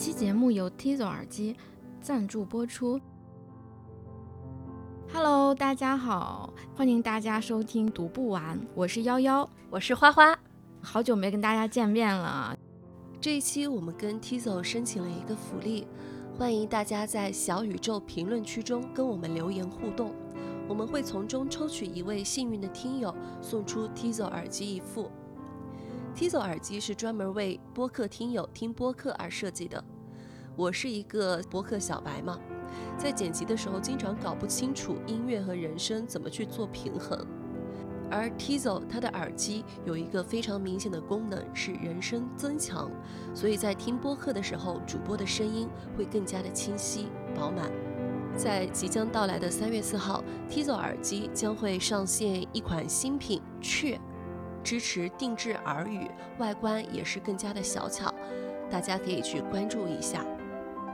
期节目由 Tizo 耳机赞助播出。Hello，大家好，欢迎大家收听《读不完》，我是幺幺，我是花花，好久没跟大家见面了。这一期我们跟 Tizo 申请了一个福利，欢迎大家在小宇宙评论区中跟我们留言互动，我们会从中抽取一位幸运的听友，送出 Tizo 耳机一副。Tizo 耳机是专门为播客听友听播客而设计的。我是一个播客小白嘛，在剪辑的时候经常搞不清楚音乐和人声怎么去做平衡。而 Tizo 它的耳机有一个非常明显的功能是人声增强，所以在听播客的时候，主播的声音会更加的清晰饱满。在即将到来的三月四号，Tizo 耳机将会上线一款新品雀。支持定制耳语，外观也是更加的小巧，大家可以去关注一下。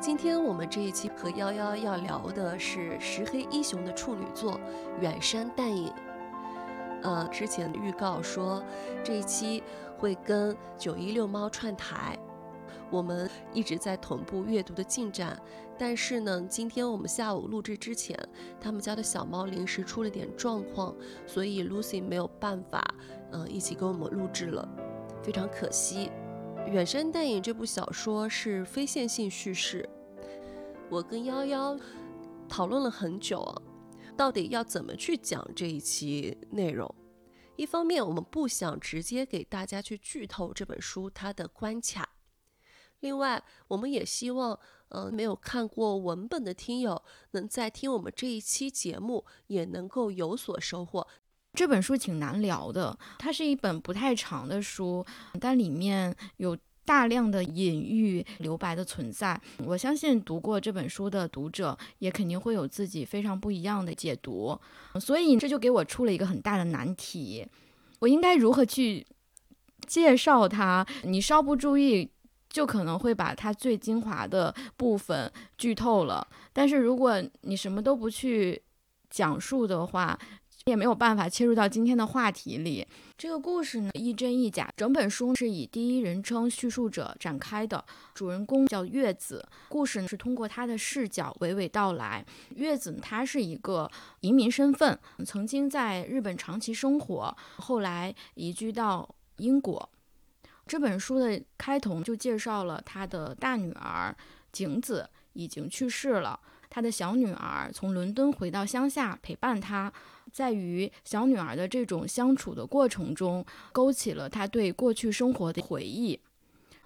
今天我们这一期和幺幺要聊的是石黑一雄的处女作《远山淡影》。呃，之前预告说这一期会跟九一六猫串台。我们一直在同步阅读的进展，但是呢，今天我们下午录制之前，他们家的小猫临时出了点状况，所以 Lucy 没有办法，嗯，一起跟我们录制了，非常可惜。《远山淡影》这部小说是非线性叙事，我跟幺幺讨论了很久啊，到底要怎么去讲这一期内容？一方面，我们不想直接给大家去剧透这本书它的关卡。另外，我们也希望，呃，没有看过文本的听友，能在听我们这一期节目也能够有所收获。这本书挺难聊的，它是一本不太长的书，但里面有大量的隐喻、留白的存在。我相信读过这本书的读者，也肯定会有自己非常不一样的解读。所以这就给我出了一个很大的难题：我应该如何去介绍它？你稍不注意。就可能会把它最精华的部分剧透了，但是如果你什么都不去讲述的话，也没有办法切入到今天的话题里。这个故事呢，亦真亦假，整本书是以第一人称叙述者展开的，主人公叫月子，故事呢是通过他的视角娓娓道来。月子他是一个移民身份，曾经在日本长期生活，后来移居到英国。这本书的开头就介绍了他的大女儿景子已经去世了，他的小女儿从伦敦回到乡下陪伴他，在与小女儿的这种相处的过程中，勾起了她对过去生活的回忆。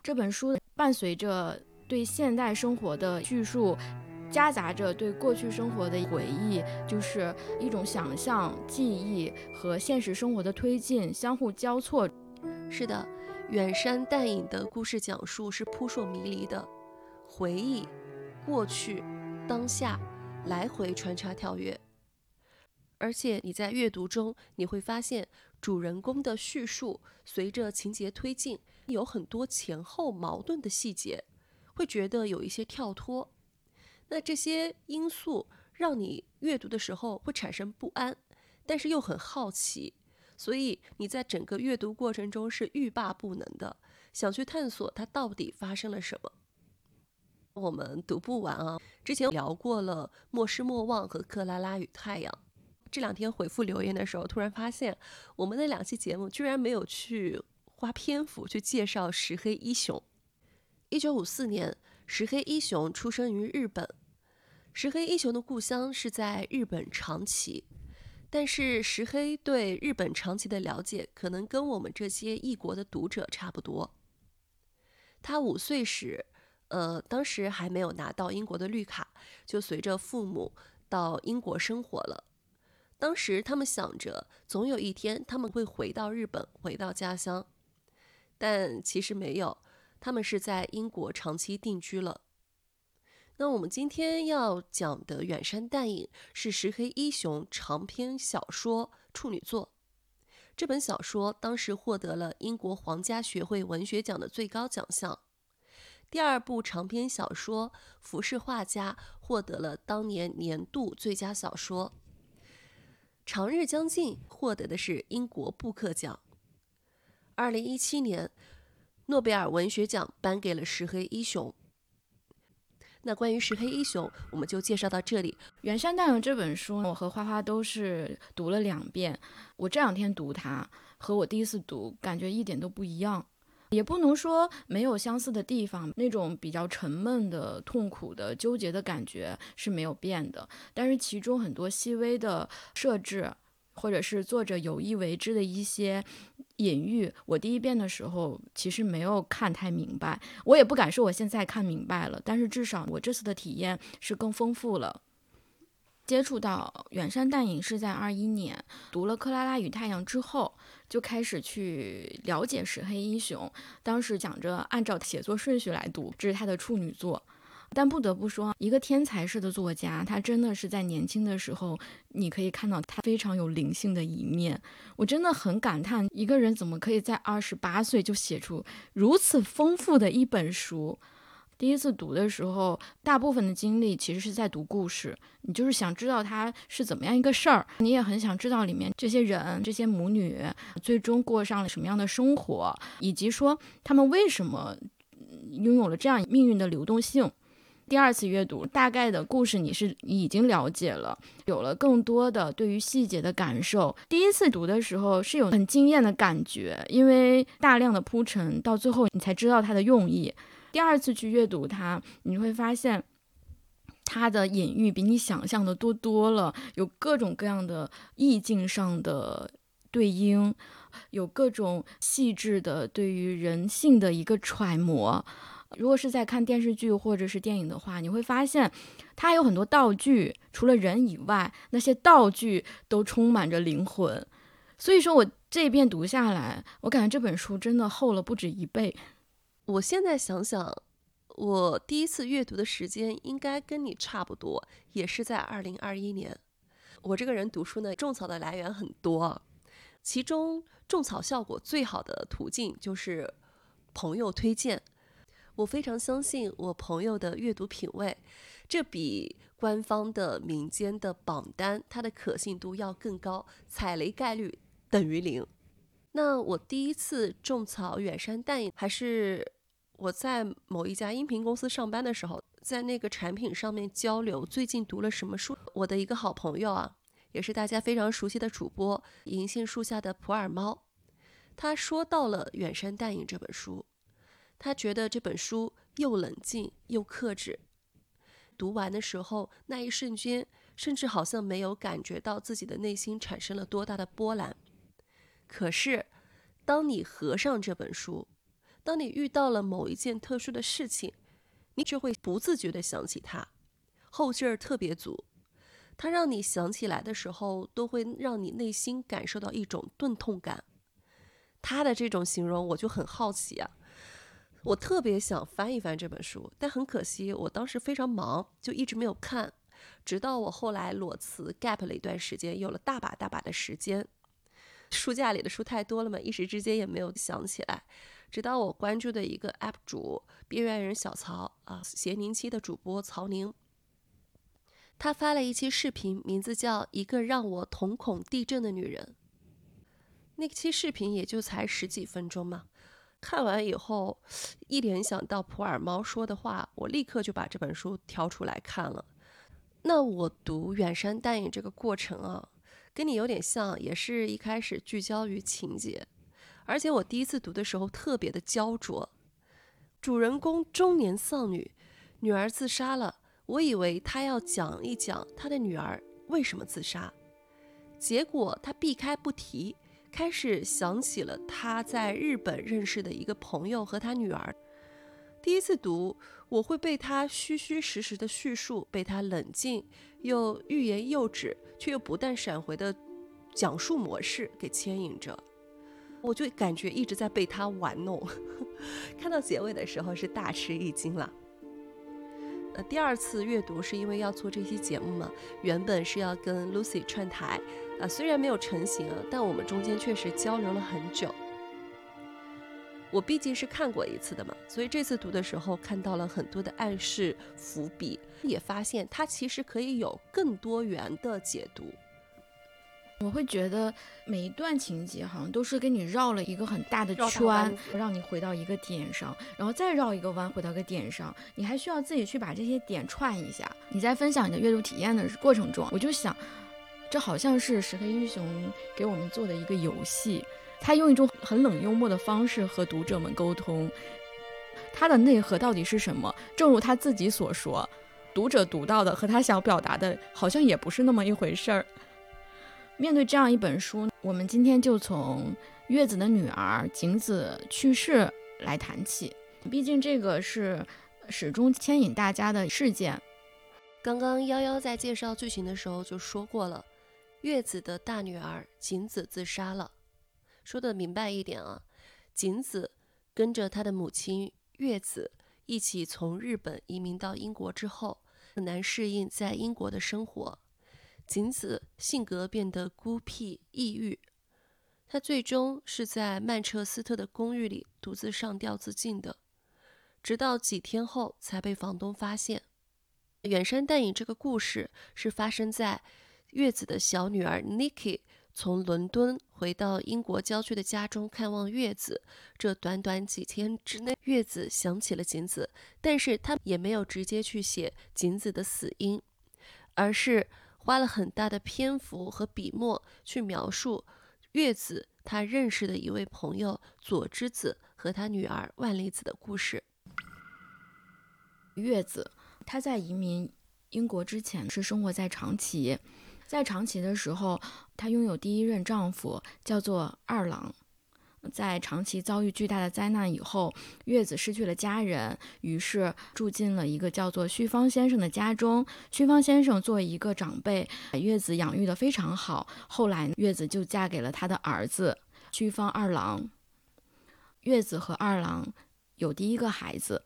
这本书伴随着对现代生活的叙述，夹杂着对过去生活的回忆，就是一种想象、记忆和现实生活的推进相互交错。是的。远山淡影的故事讲述是扑朔迷离的，回忆、过去、当下来回穿插跳跃，而且你在阅读中你会发现，主人公的叙述随着情节推进，有很多前后矛盾的细节，会觉得有一些跳脱。那这些因素让你阅读的时候会产生不安，但是又很好奇。所以你在整个阅读过程中是欲罢不能的，想去探索它到底发生了什么。我们读不完啊！之前聊过了《莫失莫忘》和《克拉拉与太阳》，这两天回复留言的时候，突然发现我们那两期节目居然没有去花篇幅去介绍石黑一雄。一九五四年，石黑一雄出生于日本。石黑一雄的故乡是在日本长崎。但是石黑对日本长崎的了解，可能跟我们这些异国的读者差不多。他五岁时，呃，当时还没有拿到英国的绿卡，就随着父母到英国生活了。当时他们想着，总有一天他们会回到日本，回到家乡。但其实没有，他们是在英国长期定居了。那我们今天要讲的《远山淡影》是石黑一雄长篇小说处女作。这本小说当时获得了英国皇家学会文学奖的最高奖项。第二部长篇小说《浮世画家》获得了当年年度最佳小说。《长日将近》获得的是英国布克奖。二零一七年，诺贝尔文学奖颁给了石黑一雄。那关于石黑一雄，我们就介绍到这里。远山大勇这本书，我和花花都是读了两遍。我这两天读它，和我第一次读感觉一点都不一样。也不能说没有相似的地方，那种比较沉闷的、痛苦的、纠结的感觉是没有变的。但是其中很多细微的设置，或者是作者有意为之的一些隐喻，我第一遍的时候其实没有看太明白。我也不敢说我现在看明白了，但是至少我这次的体验是更丰富了。接触到远山淡影是在二一年，读了《克拉拉与太阳》之后，就开始去了解石黑英雄。当时讲着按照写作顺序来读，这是他的处女作。但不得不说，一个天才式的作家，他真的是在年轻的时候，你可以看到他非常有灵性的一面。我真的很感叹，一个人怎么可以在二十八岁就写出如此丰富的一本书。第一次读的时候，大部分的精力其实是在读故事，你就是想知道它是怎么样一个事儿，你也很想知道里面这些人、这些母女最终过上了什么样的生活，以及说他们为什么拥有了这样命运的流动性。第二次阅读，大概的故事你是已经了解了，有了更多的对于细节的感受。第一次读的时候是有很惊艳的感觉，因为大量的铺陈，到最后你才知道它的用意。第二次去阅读它，你会发现它的隐喻比你想象的多多了，有各种各样的意境上的对应，有各种细致的对于人性的一个揣摩。如果是在看电视剧或者是电影的话，你会发现它有很多道具，除了人以外，那些道具都充满着灵魂。所以说我这一遍读下来，我感觉这本书真的厚了不止一倍。我现在想想，我第一次阅读的时间应该跟你差不多，也是在二零二一年。我这个人读书呢，种草的来源很多，其中种草效果最好的途径就是朋友推荐。我非常相信我朋友的阅读品味，这比官方的民间的榜单它的可信度要更高，踩雷概率等于零。那我第一次种草远山淡影还是。我在某一家音频公司上班的时候，在那个产品上面交流最近读了什么书。我的一个好朋友啊，也是大家非常熟悉的主播银杏树下的普洱猫，他说到了《远山淡影》这本书，他觉得这本书又冷静又克制，读完的时候那一瞬间，甚至好像没有感觉到自己的内心产生了多大的波澜。可是，当你合上这本书，当你遇到了某一件特殊的事情，你就会不自觉地想起它，后劲儿特别足。它让你想起来的时候，都会让你内心感受到一种钝痛感。他的这种形容，我就很好奇啊，我特别想翻一翻这本书，但很可惜，我当时非常忙，就一直没有看。直到我后来裸辞 gap 了一段时间，有了大把大把的时间，书架里的书太多了嘛，一时之间也没有想起来。直到我关注的一个 UP 主边缘人小曹啊，咸宁期的主播曹宁，他发了一期视频，名字叫《一个让我瞳孔地震的女人》。那期视频也就才十几分钟嘛，看完以后，一联想到普洱猫说的话，我立刻就把这本书挑出来看了。那我读远山淡影这个过程啊，跟你有点像，也是一开始聚焦于情节。而且我第一次读的时候特别的焦灼，主人公中年丧女，女儿自杀了。我以为他要讲一讲他的女儿为什么自杀，结果他避开不提，开始想起了他在日本认识的一个朋友和他女儿。第一次读，我会被他虚虚实实的叙述，被他冷静又欲言又止却又不断闪回的讲述模式给牵引着。我就感觉一直在被他玩弄，看到结尾的时候是大吃一惊了。呃，第二次阅读是因为要做这期节目嘛，原本是要跟 Lucy 串台，啊，虽然没有成型啊，但我们中间确实交流了很久。我毕竟是看过一次的嘛，所以这次读的时候看到了很多的暗示伏笔，也发现它其实可以有更多元的解读。我会觉得每一段情节好像都是跟你绕了一个很大的圈，让你回到一个点上，然后再绕一个弯回到一个点上，你还需要自己去把这些点串一下。你在分享你的阅读体验的过程中，我就想，这好像是石黑一雄给我们做的一个游戏，他用一种很冷幽默的方式和读者们沟通，他的内核到底是什么？正如他自己所说。读者读到的和他想表达的，好像也不是那么一回事儿。面对这样一本书，我们今天就从月子的女儿景子去世来谈起。毕竟这个是始终牵引大家的事件。刚刚夭夭在介绍剧情的时候就说过了，月子的大女儿景子自杀了。说的明白一点啊，景子跟着她的母亲月子。一起从日本移民到英国之后，很难适应在英国的生活。景子性格变得孤僻抑郁，他最终是在曼彻斯特的公寓里独自上吊自尽的，直到几天后才被房东发现。远山淡影这个故事是发生在月子的小女儿 Niki。从伦敦回到英国郊区的家中看望月子，这短短几天之内，月子想起了景子，但是她也没有直接去写景子的死因，而是花了很大的篇幅和笔墨去描述月子他认识的一位朋友佐之子和他女儿万里子的故事。月子他在移民英国之前是生活在长崎。在长崎的时候，她拥有第一任丈夫，叫做二郎。在长期遭遇巨大的灾难以后，月子失去了家人，于是住进了一个叫做旭方先生的家中。旭方先生作为一个长辈，把月子养育得非常好。后来，月子就嫁给了他的儿子旭方二郎。月子和二郎有第一个孩子，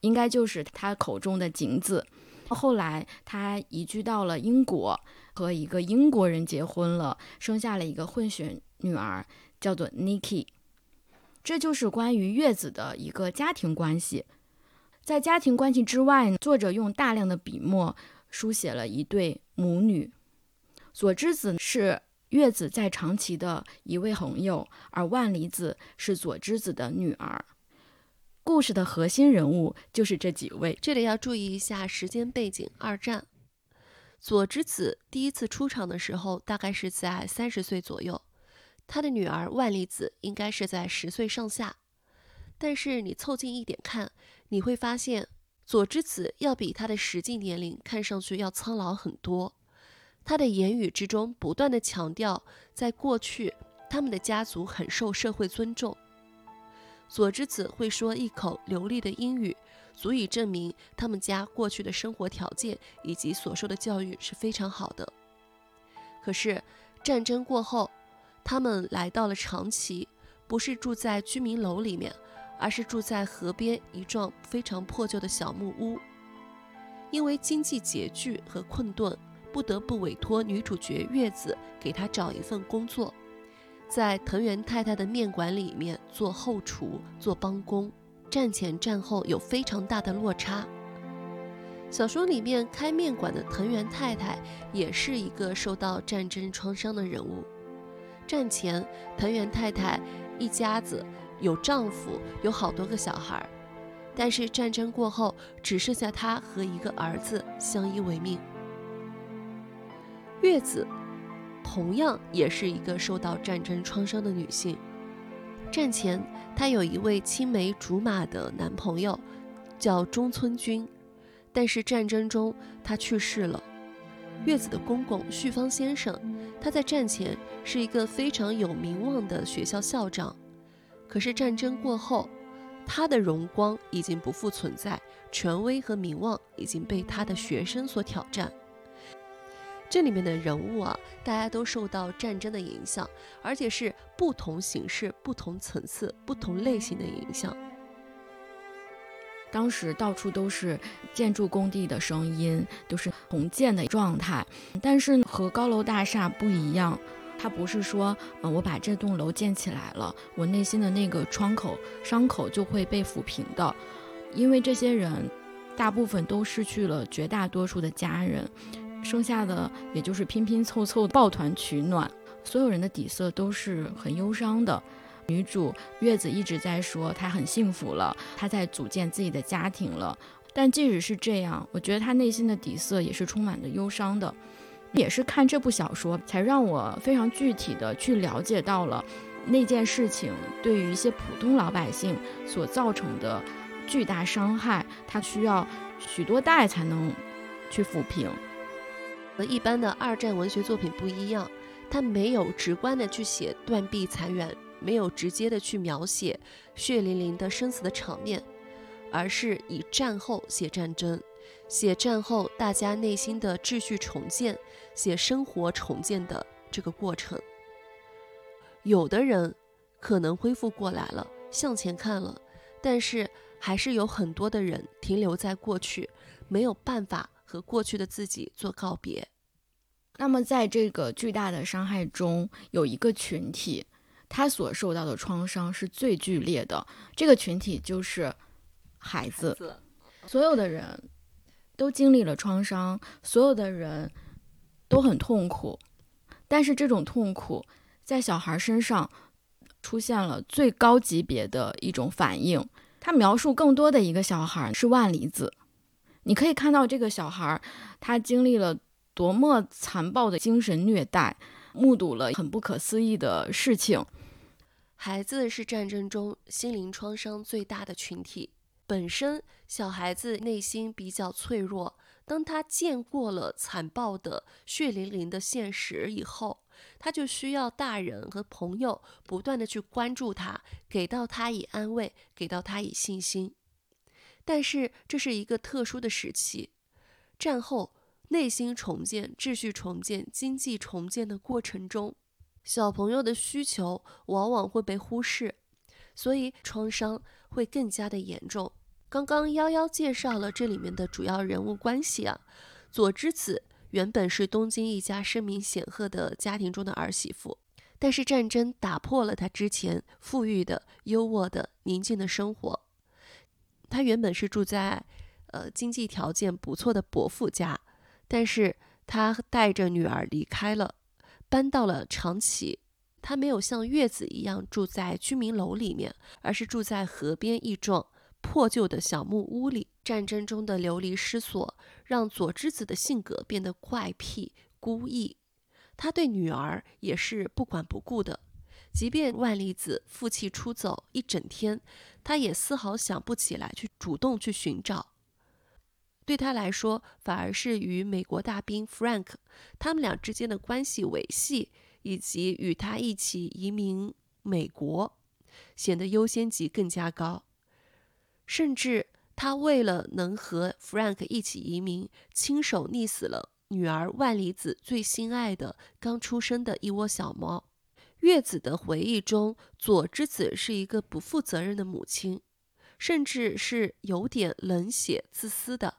应该就是他口中的景子。后来，他移居到了英国。和一个英国人结婚了，生下了一个混血女儿，叫做 Niki，。这就是关于月子的一个家庭关系。在家庭关系之外，作者用大量的笔墨书写了一对母女。佐之子是月子在长崎的一位朋友，而万里子是佐之子的女儿。故事的核心人物就是这几位。这里要注意一下时间背景：二战。佐之子第一次出场的时候，大概是在三十岁左右，他的女儿万里子应该是在十岁上下。但是你凑近一点看，你会发现佐之子要比他的实际年龄看上去要苍老很多。他的言语之中不断的强调，在过去他们的家族很受社会尊重。佐之子会说一口流利的英语。足以证明他们家过去的生活条件以及所受的教育是非常好的。可是战争过后，他们来到了长崎，不是住在居民楼里面，而是住在河边一幢非常破旧的小木屋。因为经济拮据和困顿，不得不委托女主角月子给他找一份工作，在藤原太太的面馆里面做后厨、做帮工。战前战后有非常大的落差。小说里面开面馆的藤原太太也是一个受到战争创伤的人物。战前，藤原太太一家子有丈夫，有好多个小孩，但是战争过后，只剩下她和一个儿子相依为命。月子同样也是一个受到战争创伤的女性。战前，她有一位青梅竹马的男朋友，叫中村君，但是战争中他去世了。月子的公公旭芳先生，他在战前是一个非常有名望的学校校长，可是战争过后，他的荣光已经不复存在，权威和名望已经被他的学生所挑战。这里面的人物啊，大家都受到战争的影响，而且是不同形式、不同层次、不同类型的影响。当时到处都是建筑工地的声音，都是重建的状态。但是和高楼大厦不一样，它不是说，嗯，我把这栋楼建起来了，我内心的那个窗口伤口就会被抚平的，因为这些人大部分都失去了绝大多数的家人。剩下的也就是拼拼凑凑抱团取暖。所有人的底色都是很忧伤的。女主月子一直在说她很幸福了，她在组建自己的家庭了。但即使是这样，我觉得她内心的底色也是充满着忧伤的。也是看这部小说，才让我非常具体的去了解到了那件事情对于一些普通老百姓所造成的巨大伤害，它需要许多代才能去抚平。和一般的二战文学作品不一样。它没有直观的去写断臂残垣，没有直接的去描写血淋淋的生死的场面，而是以战后写战争，写战后大家内心的秩序重建，写生活重建的这个过程。有的人可能恢复过来了，向前看了，但是还是有很多的人停留在过去，没有办法和过去的自己做告别。那么，在这个巨大的伤害中，有一个群体，他所受到的创伤是最剧烈的。这个群体就是孩子。所有的人都经历了创伤，所有的人都很痛苦。但是，这种痛苦在小孩身上出现了最高级别的一种反应。他描述更多的一个小孩是万里子。你可以看到这个小孩，他经历了。多么残暴的精神虐待，目睹了很不可思议的事情。孩子是战争中心灵创伤最大的群体。本身小孩子内心比较脆弱，当他见过了残暴的血淋淋的现实以后，他就需要大人和朋友不断的去关注他，给到他以安慰，给到他以信心。但是这是一个特殊的时期，战后。内心重建、秩序重建、经济重建的过程中，小朋友的需求往往会被忽视，所以创伤会更加的严重。刚刚幺幺介绍了这里面的主要人物关系啊，佐之子原本是东京一家声名显赫的家庭中的儿媳妇，但是战争打破了她之前富裕的、优渥的、宁静的生活。她原本是住在呃经济条件不错的伯父家。但是他带着女儿离开了，搬到了长崎。他没有像月子一样住在居民楼里面，而是住在河边一幢破旧的小木屋里。战争中的流离失所，让佐之子的性格变得怪癖、孤僻。他对女儿也是不管不顾的，即便万丽子负气出走一整天，他也丝毫想不起来去主动去寻找。对他来说，反而是与美国大兵 Frank 他们俩之间的关系维系，以及与他一起移民美国，显得优先级更加高。甚至他为了能和 Frank 一起移民，亲手溺死了女儿万里子最心爱的刚出生的一窝小猫。月子的回忆中，佐之子是一个不负责任的母亲，甚至是有点冷血自私的。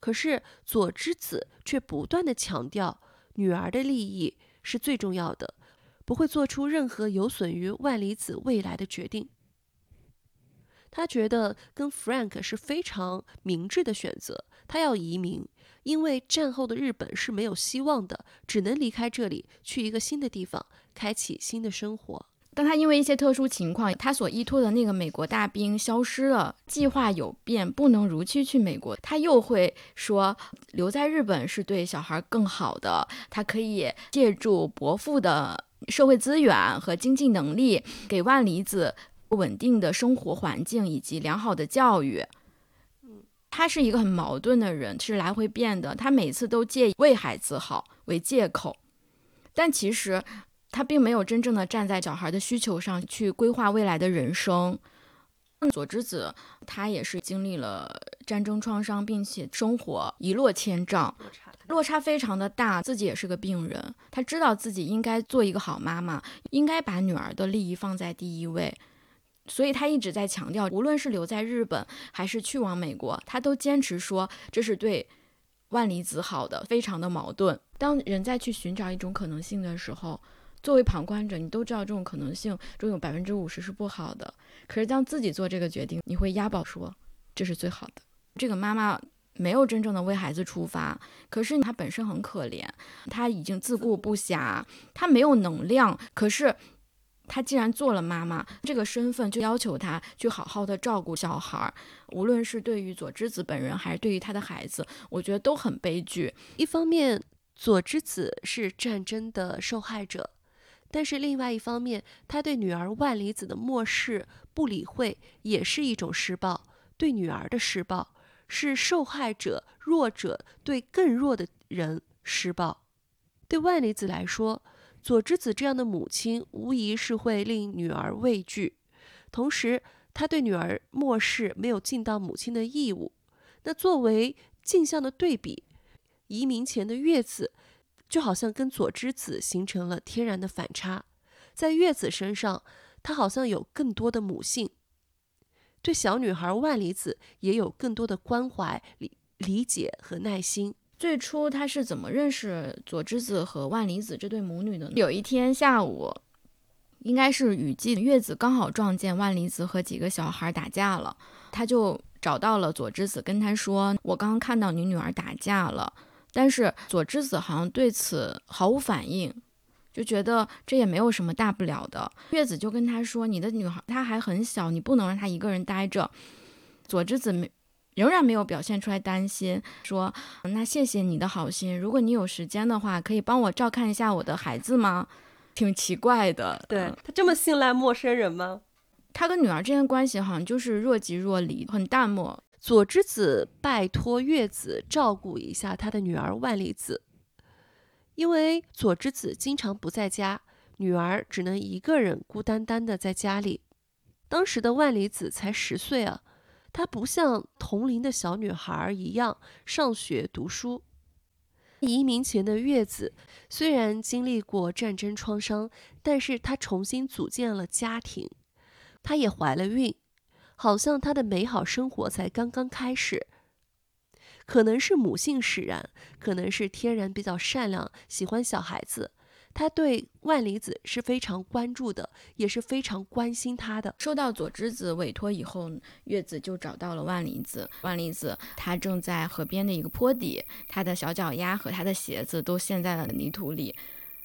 可是佐之子却不断的强调，女儿的利益是最重要的，不会做出任何有损于万里子未来的决定。他觉得跟 Frank 是非常明智的选择，他要移民，因为战后的日本是没有希望的，只能离开这里，去一个新的地方，开启新的生活。当他因为一些特殊情况，他所依托的那个美国大兵消失了，计划有变，不能如期去美国，他又会说留在日本是对小孩更好的，他可以借助伯父的社会资源和经济能力，给万里子稳定的生活环境以及良好的教育。他是一个很矛盾的人，是来回变的，他每次都借为孩子好为借口，但其实。他并没有真正的站在小孩的需求上去规划未来的人生。佐之子他也是经历了战争创伤，并且生活一落千丈，落差非常的大。自己也是个病人，他知道自己应该做一个好妈妈，应该把女儿的利益放在第一位，所以他一直在强调，无论是留在日本还是去往美国，他都坚持说这是对万里子好的，非常的矛盾。当人在去寻找一种可能性的时候。作为旁观者，你都知道这种可能性中有百分之五十是不好的。可是当自己做这个决定，你会押宝说这是最好的。这个妈妈没有真正的为孩子出发。可是她本身很可怜，她已经自顾不暇，她没有能量。可是她既然做了妈妈这个身份，就要求她去好好的照顾小孩儿。无论是对于佐之子本人，还是对于他的孩子，我觉得都很悲剧。一方面，佐之子是战争的受害者。但是另外一方面，他对女儿万里子的漠视、不理会，也是一种施暴，对女儿的施暴，是受害者弱者对更弱的人施暴。对万里子来说，佐之子这样的母亲，无疑是会令女儿畏惧。同时，他对女儿漠视，没有尽到母亲的义务。那作为镜像的对比，移民前的月子。就好像跟佐之子形成了天然的反差，在月子身上，她好像有更多的母性，对小女孩万里子也有更多的关怀、理理解和耐心。最初她是怎么认识佐之子和万里子这对母女的呢？有一天下午，应该是雨季，月子刚好撞见万里子和几个小孩打架了，她就找到了佐之子，跟他说：“我刚刚看到你女儿打架了。”但是佐之子好像对此毫无反应，就觉得这也没有什么大不了的。月子就跟他说：“你的女孩她还很小，你不能让她一个人待着。”佐之子没仍然没有表现出来担心，说：“那谢谢你的好心，如果你有时间的话，可以帮我照看一下我的孩子吗？” 挺奇怪的，对他这么信赖陌生人吗？他跟女儿之间的关系好像就是若即若离，很淡漠。佐之子拜托月子照顾一下他的女儿万里子，因为佐之子经常不在家，女儿只能一个人孤单单的在家里。当时的万里子才十岁啊，她不像同龄的小女孩一样上学读书。移民前的月子虽然经历过战争创伤，但是她重新组建了家庭，她也怀了孕。好像他的美好生活才刚刚开始，可能是母性使然，可能是天然比较善良，喜欢小孩子。他对万里子是非常关注的，也是非常关心他的。受到佐之子委托以后，月子就找到了万里子。万里子他正在河边的一个坡底，他的小脚丫和他的鞋子都陷在了泥土里。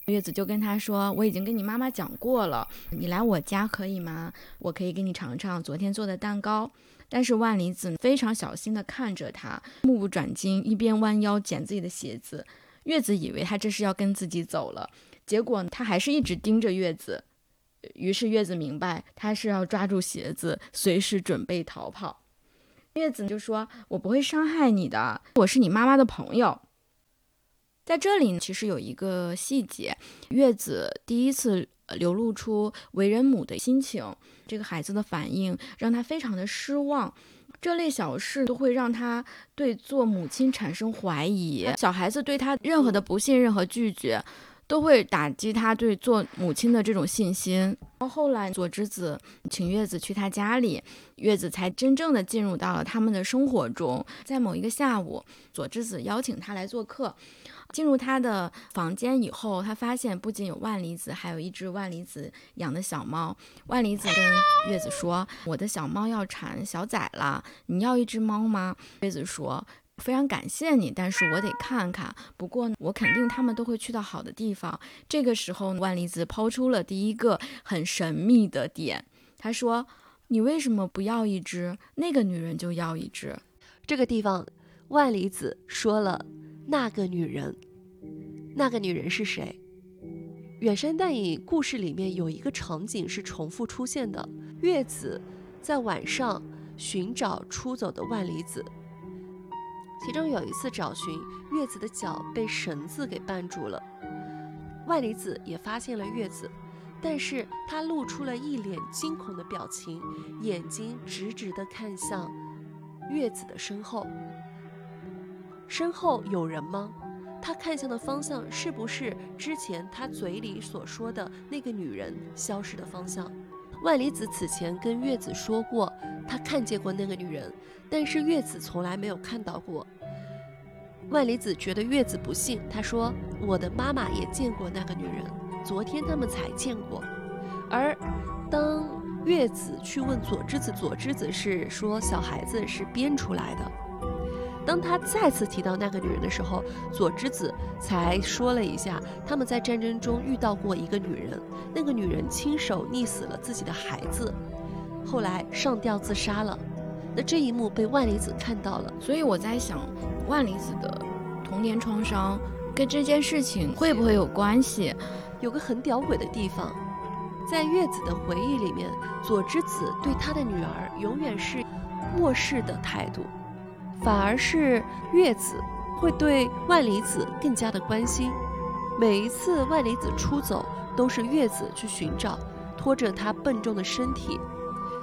月子就跟他说：“我已经跟你妈妈讲过了，你来我家可以吗？我可以给你尝尝昨天做的蛋糕。”但是万里子非常小心地看着他，目不转睛，一边弯腰捡自己的鞋子。月子以为他这是要跟自己走了，结果他还是一直盯着月子。于是月子明白他是要抓住鞋子，随时准备逃跑。月子就说：“我不会伤害你的，我是你妈妈的朋友。”在这里其实有一个细节，月子第一次流露出为人母的心情，这个孩子的反应让他非常的失望。这类小事都会让他对做母亲产生怀疑。小孩子对他任何的不信任和拒绝，都会打击他对做母亲的这种信心。到后来，佐之子请月子去他家里，月子才真正的进入到了他们的生活中。在某一个下午，佐之子邀请他来做客。进入他的房间以后，他发现不仅有万里子，还有一只万里子养的小猫。万里子跟月子说：“我的小猫要产小崽了，你要一只猫吗？”月子说：“非常感谢你，但是我得看看。不过我肯定他们都会去到好的地方。”这个时候，万里子抛出了第一个很神秘的点，他说：“你为什么不要一只？那个女人就要一只。”这个地方，万里子说了。那个女人，那个女人是谁？远山淡影故事里面有一个场景是重复出现的：月子在晚上寻找出走的万里子，其中有一次找寻，月子的脚被绳子给绊住了。万里子也发现了月子，但是她露出了一脸惊恐的表情，眼睛直直地看向月子的身后。身后有人吗？他看向的方向是不是之前他嘴里所说的那个女人消失的方向？万里子此前跟月子说过，他看见过那个女人，但是月子从来没有看到过。万里子觉得月子不信，他说：“我的妈妈也见过那个女人，昨天他们才见过。”而当月子去问佐之子，佐之子是说小孩子是编出来的。当他再次提到那个女人的时候，佐之子才说了一下他们在战争中遇到过一个女人，那个女人亲手溺死了自己的孩子，后来上吊自杀了。那这一幕被万里子看到了，所以我在想，万里子的童年创伤跟这件事情会不会有关系？有个很屌鬼的地方，在月子的回忆里面，佐之子对他的女儿永远是漠视的态度。反而是月子会对万里子更加的关心。每一次万里子出走，都是月子去寻找，拖着她笨重的身体、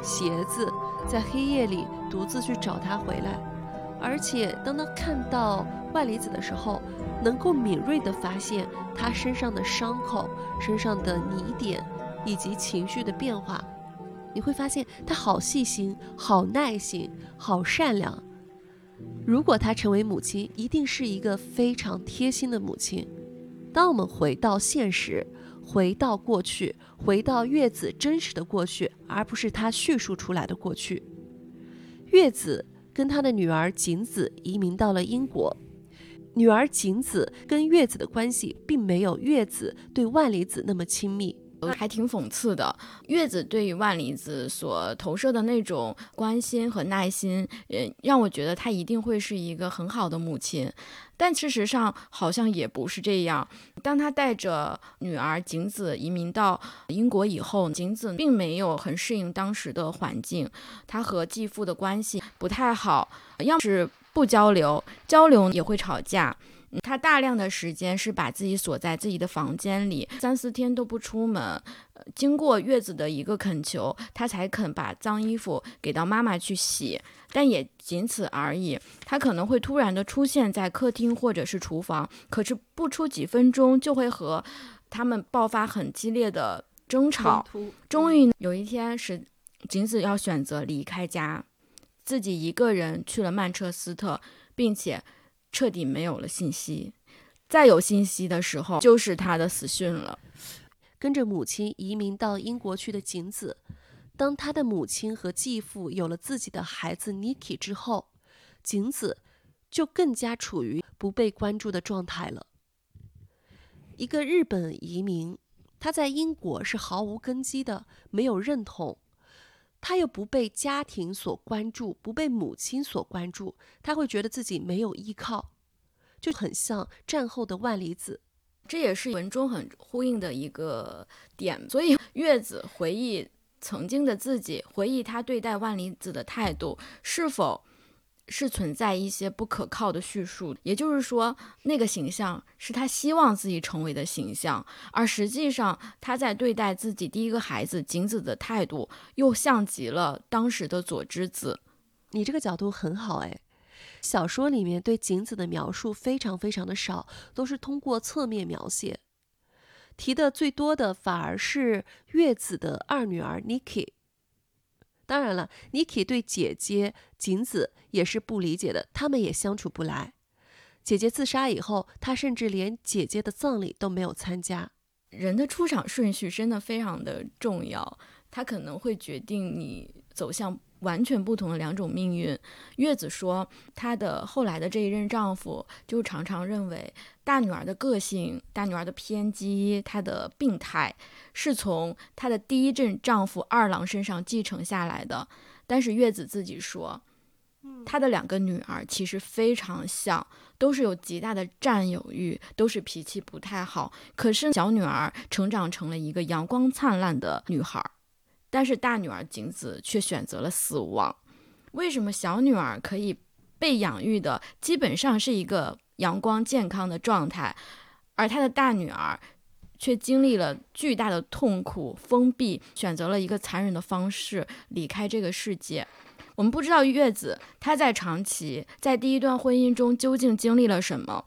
鞋子，在黑夜里独自去找他回来。而且当他看到万里子的时候，能够敏锐地发现他身上的伤口、身上的泥点以及情绪的变化。你会发现他好细心、好耐心、好善良。如果她成为母亲，一定是一个非常贴心的母亲。当我们回到现实，回到过去，回到月子真实的过去，而不是她叙述出来的过去。月子跟她的女儿景子移民到了英国，女儿景子跟月子的关系并没有月子对万里子那么亲密。还挺讽刺的。月子对于万里子所投射的那种关心和耐心，呃，让我觉得她一定会是一个很好的母亲。但事实上好像也不是这样。当她带着女儿景子移民到英国以后，景子并没有很适应当时的环境，她和继父的关系不太好，要是不交流，交流也会吵架。他大量的时间是把自己锁在自己的房间里，三四天都不出门。经过月子的一个恳求，他才肯把脏衣服给到妈妈去洗，但也仅此而已。他可能会突然的出现在客厅或者是厨房，可是不出几分钟就会和他们爆发很激烈的争吵。终于有一天，是仅子要选择离开家，自己一个人去了曼彻斯特，并且。彻底没有了信息，再有信息的时候，就是他的死讯了。跟着母亲移民到英国去的景子，当他的母亲和继父有了自己的孩子 Niki 之后，景子就更加处于不被关注的状态了。一个日本移民，他在英国是毫无根基的，没有认同。他又不被家庭所关注，不被母亲所关注，他会觉得自己没有依靠，就很像战后的万里子。这也是文中很呼应的一个点。所以 月子回忆曾经的自己，回忆他对待万里子的态度，是否？是存在一些不可靠的叙述，也就是说，那个形象是他希望自己成为的形象，而实际上他在对待自己第一个孩子景子的态度，又像极了当时的佐之子。你这个角度很好，哎，小说里面对景子的描述非常非常的少，都是通过侧面描写，提的最多的反而是月子的二女儿 Niki。当然了，Niki 对姐姐景子也是不理解的，他们也相处不来。姐姐自杀以后，他甚至连姐姐的葬礼都没有参加。人的出场顺序真的非常的重要，他可能会决定你走向。完全不同的两种命运。月子说，她的后来的这一任丈夫就常常认为大女儿的个性、大女儿的偏激、她的病态，是从她的第一任丈夫二郎身上继承下来的。但是月子自己说，她的两个女儿其实非常像，都是有极大的占有欲，都是脾气不太好。可是小女儿成长成了一个阳光灿烂的女孩。但是大女儿景子却选择了死亡。为什么小女儿可以被养育的基本上是一个阳光健康的状态，而她的大女儿却经历了巨大的痛苦、封闭，选择了一个残忍的方式离开这个世界？我们不知道月子她在长期在第一段婚姻中究竟经历了什么，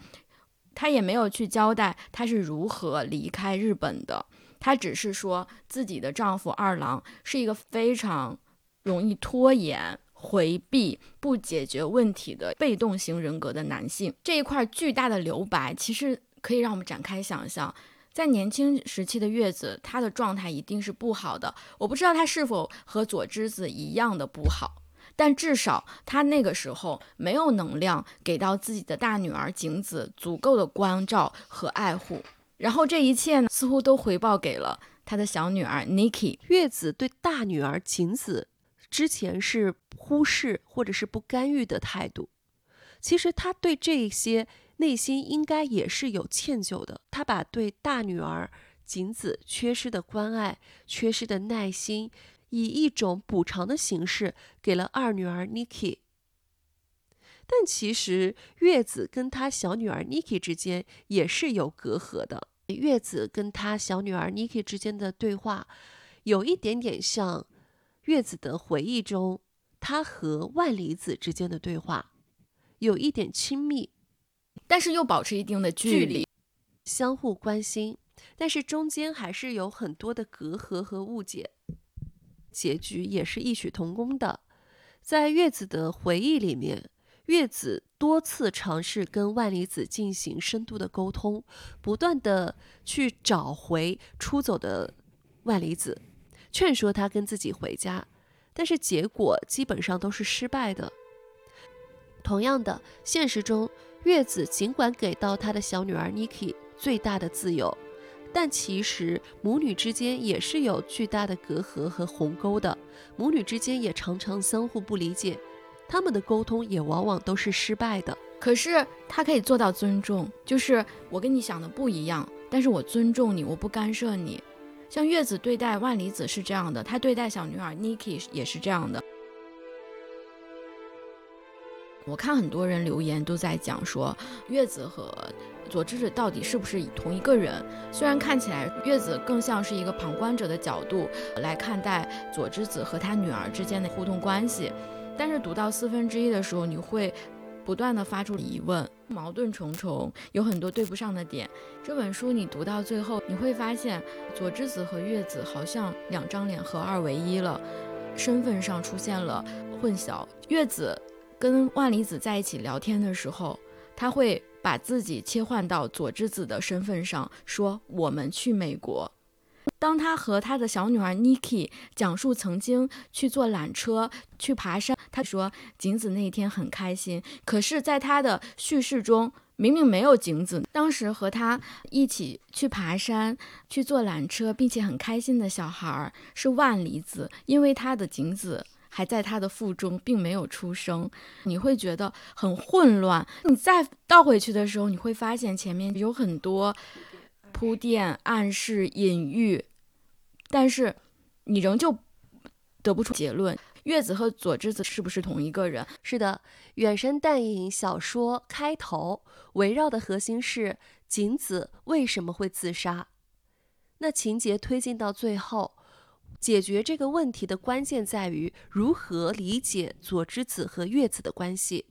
她也没有去交代她是如何离开日本的。她只是说自己的丈夫二郎是一个非常容易拖延、回避、不解决问题的被动型人格的男性。这一块巨大的留白，其实可以让我们展开想象，在年轻时期的月子，她的状态一定是不好的。我不知道她是否和佐之子一样的不好，但至少他那个时候没有能量给到自己的大女儿景子足够的关照和爱护，然后这一切呢，似乎都回报给了他的小女儿 Niki。月子对大女儿景子之前是忽视或者是不干预的态度，其实他对这些内心应该也是有歉疚的。他把对大女儿景子缺失的关爱、缺失的耐心。以一种补偿的形式给了二女儿 Niki，但其实月子跟她小女儿 Niki 之间也是有隔阂的。月子跟她小女儿 Niki 之间的对话，有一点点像月子的回忆中他和万里子之间的对话，有一点亲密，但是又保持一定的距离，相互关心，但是中间还是有很多的隔阂和误解。结局也是异曲同工的，在月子的回忆里面，月子多次尝试跟万里子进行深度的沟通，不断的去找回出走的万里子，劝说他跟自己回家，但是结果基本上都是失败的。同样的，现实中，月子尽管给到他的小女儿 Niki 最大的自由。但其实母女之间也是有巨大的隔阂和鸿沟的，母女之间也常常相互不理解，他们的沟通也往往都是失败的。可是他可以做到尊重，就是我跟你想的不一样，但是我尊重你，我不干涉你。像月子对待万里子是这样的，他对待小女儿 Niki 也是这样的。我看很多人留言都在讲说月子和。佐之子到底是不是同一个人？虽然看起来月子更像是一个旁观者的角度来看待佐之子和他女儿之间的互动关系，但是读到四分之一的时候，你会不断的发出疑问，矛盾重重，有很多对不上的点。这本书你读到最后，你会发现佐之子和月子好像两张脸合二为一了，身份上出现了混淆。月子跟万里子在一起聊天的时候，他会。把自己切换到佐之子的身份上，说我们去美国。当他和他的小女儿 Niki 讲述曾经去坐缆车去爬山，他说景子那天很开心。可是，在他的叙事中，明明没有景子。当时和他一起去爬山、去坐缆车，并且很开心的小孩是万里子，因为他的景子。还在他的腹中，并没有出生，你会觉得很混乱。你再倒回去的时候，你会发现前面有很多铺垫、暗示、隐喻，但是你仍旧得不出结论。月子和佐之子是不是同一个人？是的，《远山淡影》小说开头围绕的核心是景子为什么会自杀，那情节推进到最后。解决这个问题的关键在于如何理解佐之子和月子的关系。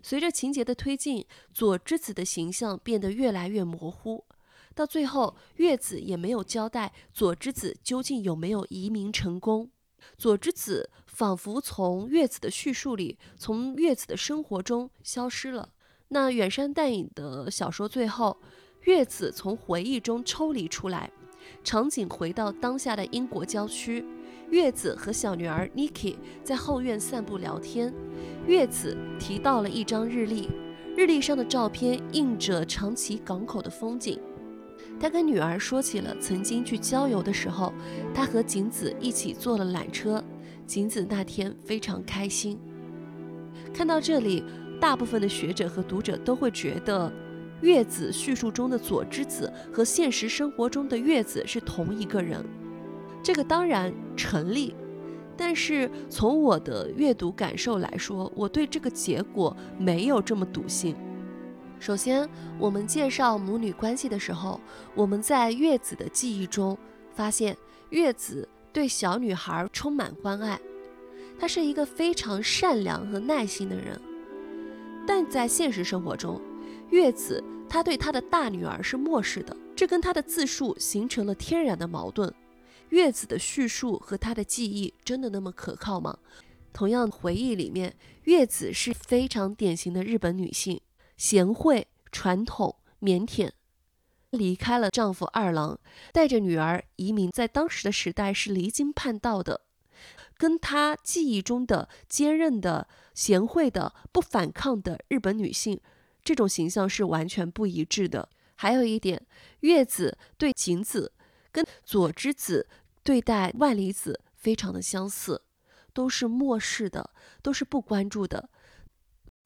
随着情节的推进，佐之子的形象变得越来越模糊，到最后，月子也没有交代佐之子究竟有没有移民成功。佐之子仿佛从月子的叙述里，从月子的生活中消失了。那远山淡影的小说最后，月子从回忆中抽离出来。场景回到当下的英国郊区，月子和小女儿 Niki 在后院散步聊天。月子提到了一张日历，日历上的照片映着长崎港口的风景。他跟女儿说起了曾经去郊游的时候，他和景子一起坐了缆车，景子那天非常开心。看到这里，大部分的学者和读者都会觉得。月子叙述中的佐之子和现实生活中的月子是同一个人，这个当然成立。但是从我的阅读感受来说，我对这个结果没有这么笃信。首先，我们介绍母女关系的时候，我们在月子的记忆中发现，月子对小女孩充满关爱，她是一个非常善良和耐心的人。但在现实生活中，月子，她对她的大女儿是漠视的，这跟她的自述形成了天然的矛盾。月子的叙述和她的记忆真的那么可靠吗？同样，回忆里面，月子是非常典型的日本女性，贤惠、传统、腼腆，离开了丈夫二郎，带着女儿移民，在当时的时代是离经叛道的。跟他记忆中的坚韧的、贤惠的、不反抗的日本女性这种形象是完全不一致的。还有一点，月子对景子跟佐之子对待万里子非常的相似，都是漠视的，都是不关注的。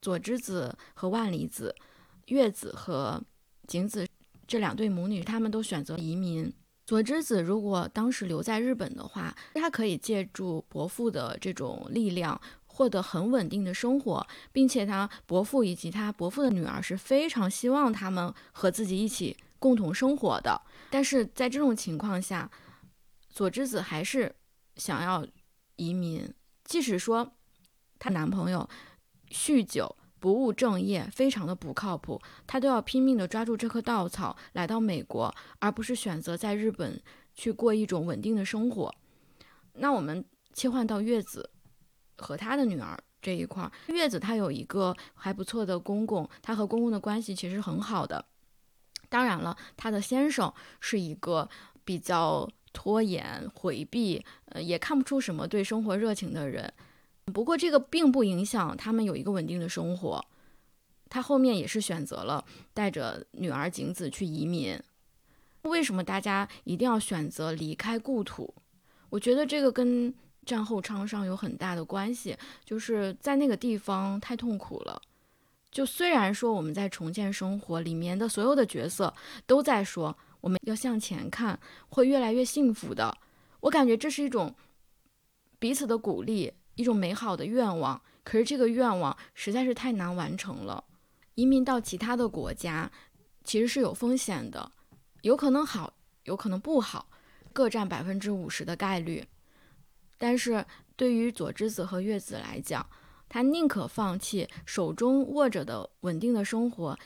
佐之子和万里子，月子和景子这两对母女，他们都选择移民。佐之子如果当时留在日本的话，他可以借助伯父的这种力量，获得很稳定的生活，并且他伯父以及他伯父的女儿是非常希望他们和自己一起共同生活的。但是在这种情况下，佐之子还是想要移民，即使说她男朋友酗酒。不务正业，非常的不靠谱，他都要拼命的抓住这棵稻草来到美国，而不是选择在日本去过一种稳定的生活。那我们切换到月子和他的女儿这一块儿，月子她有一个还不错的公公，她和公公的关系其实很好的。当然了，她的先生是一个比较拖延、回避，呃，也看不出什么对生活热情的人。不过这个并不影响他们有一个稳定的生活。他后面也是选择了带着女儿景子去移民。为什么大家一定要选择离开故土？我觉得这个跟战后创伤有很大的关系，就是在那个地方太痛苦了。就虽然说我们在重建生活里面的所有的角色都在说我们要向前看，会越来越幸福的。我感觉这是一种彼此的鼓励。一种美好的愿望，可是这个愿望实在是太难完成了。移民到其他的国家，其实是有风险的，有可能好，有可能不好，各占百分之五十的概率。但是对于佐之子和月子来讲，他宁可放弃手中握着的稳定的生活，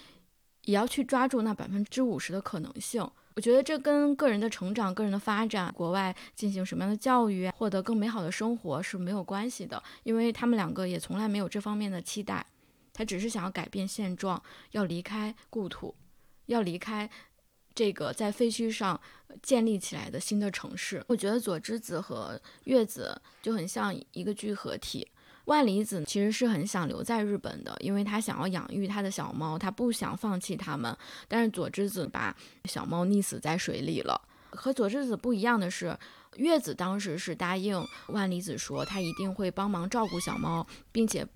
也要去抓住那百分之五十的可能性。我觉得这跟个人的成长、个人的发展、国外进行什么样的教育、获得更美好的生活是没有关系的，因为他们两个也从来没有这方面的期待，他只是想要改变现状，要离开故土，要离开这个在废墟上建立起来的新的城市。我觉得佐之子和月子就很像一个聚合体。万里子其实是很想留在日本的，因为他想要养育他的小猫，他不想放弃它们。但是佐之子把小猫溺死在水里了。和佐之子不一样的是，月子当时是答应万里子说，他一定会帮忙照顾小猫，并且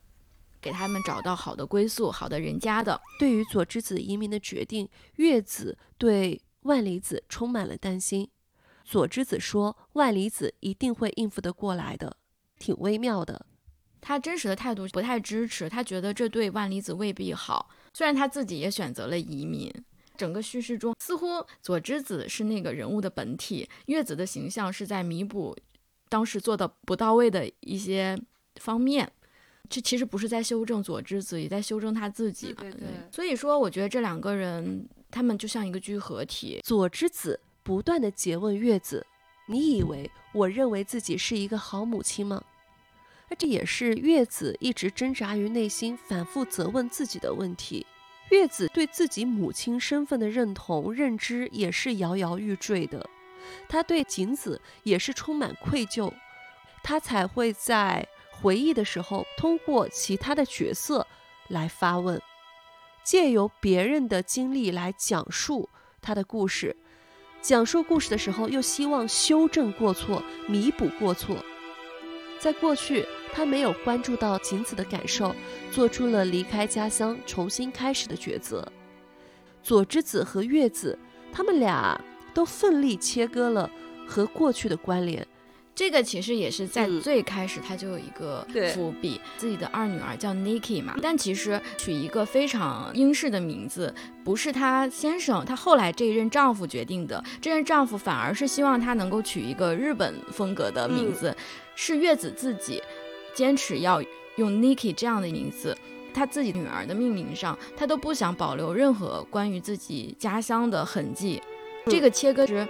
给他们找到好的归宿、好的人家的。对于佐之子移民的决定，月子对万里子充满了担心。佐之子说，万里子一定会应付得过来的，挺微妙的。他真实的态度不太支持，他觉得这对万里子未必好。虽然他自己也选择了移民，整个叙事中似乎佐之子是那个人物的本体，月子的形象是在弥补当时做的不到位的一些方面。这其实不是在修正佐之子，也在修正他自己。对对。所以说，我觉得这两个人他们就像一个聚合体。佐之子不断的诘问月子：“你以为我认为自己是一个好母亲吗？”那这也是月子一直挣扎于内心，反复责问自己的问题。月子对自己母亲身份的认同认知也是摇摇欲坠的，她对景子也是充满愧疚，她才会在回忆的时候通过其他的角色来发问，借由别人的经历来讲述她的故事，讲述故事的时候又希望修正过错，弥补过错。在过去，他没有关注到景子的感受，做出了离开家乡重新开始的抉择。佐之子和月子，他们俩都奋力切割了和过去的关联。这个其实也是在最开始，他就有一个伏笔，自己的二女儿叫 Niki 嘛。但其实取一个非常英式的名字，不是她先生，她后来这一任丈夫决定的。这任丈夫反而是希望她能够取一个日本风格的名字，是月子自己坚持要用 Niki 这样的名字。她自己女儿的命名上，她都不想保留任何关于自己家乡的痕迹。这个切割是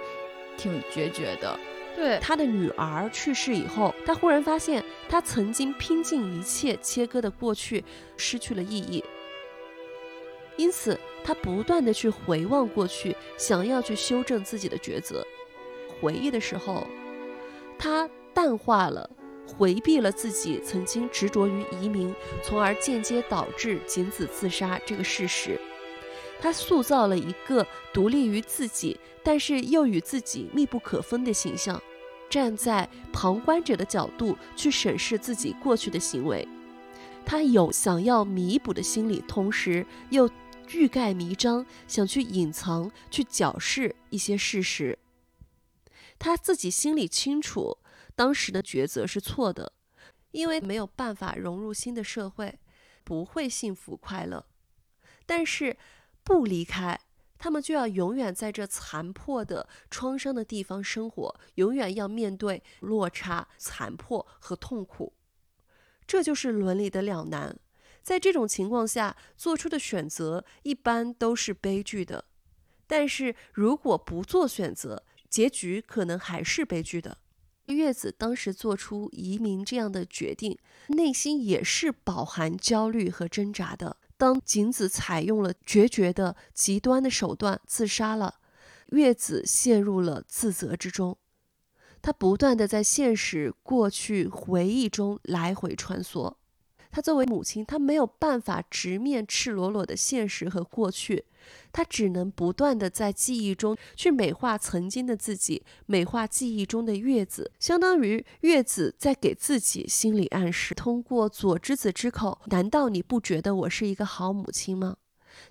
挺决绝的。对他的女儿去世以后，他忽然发现他曾经拼尽一切切割的过去失去了意义，因此他不断的去回望过去，想要去修正自己的抉择。回忆的时候，他淡化了回避了自己曾经执着于移民，从而间接导致景子自杀这个事实。他塑造了一个独立于自己，但是又与自己密不可分的形象，站在旁观者的角度去审视自己过去的行为。他有想要弥补的心理，同时又欲盖弥彰，想去隐藏、去矫饰一些事实。他自己心里清楚，当时的抉择是错的，因为没有办法融入新的社会，不会幸福快乐。但是不离开，他们就要永远在这残破的、创伤的地方生活，永远要面对落差、残破和痛苦。这就是伦理的两难，在这种情况下做出的选择一般都是悲剧的。但是如果不做选择，结局可能还是悲剧的。月子当时做出移民这样的决定，内心也是饱含焦虑和挣扎的。当景子采用了决绝的极端的手段自杀了，月子陷入了自责之中。她不断的在现实、过去、回忆中来回穿梭。他作为母亲，他没有办法直面赤裸裸的现实和过去，他只能不断的在记忆中去美化曾经的自己，美化记忆中的月子，相当于月子在给自己心理暗示。通过左之子之口，难道你不觉得我是一个好母亲吗？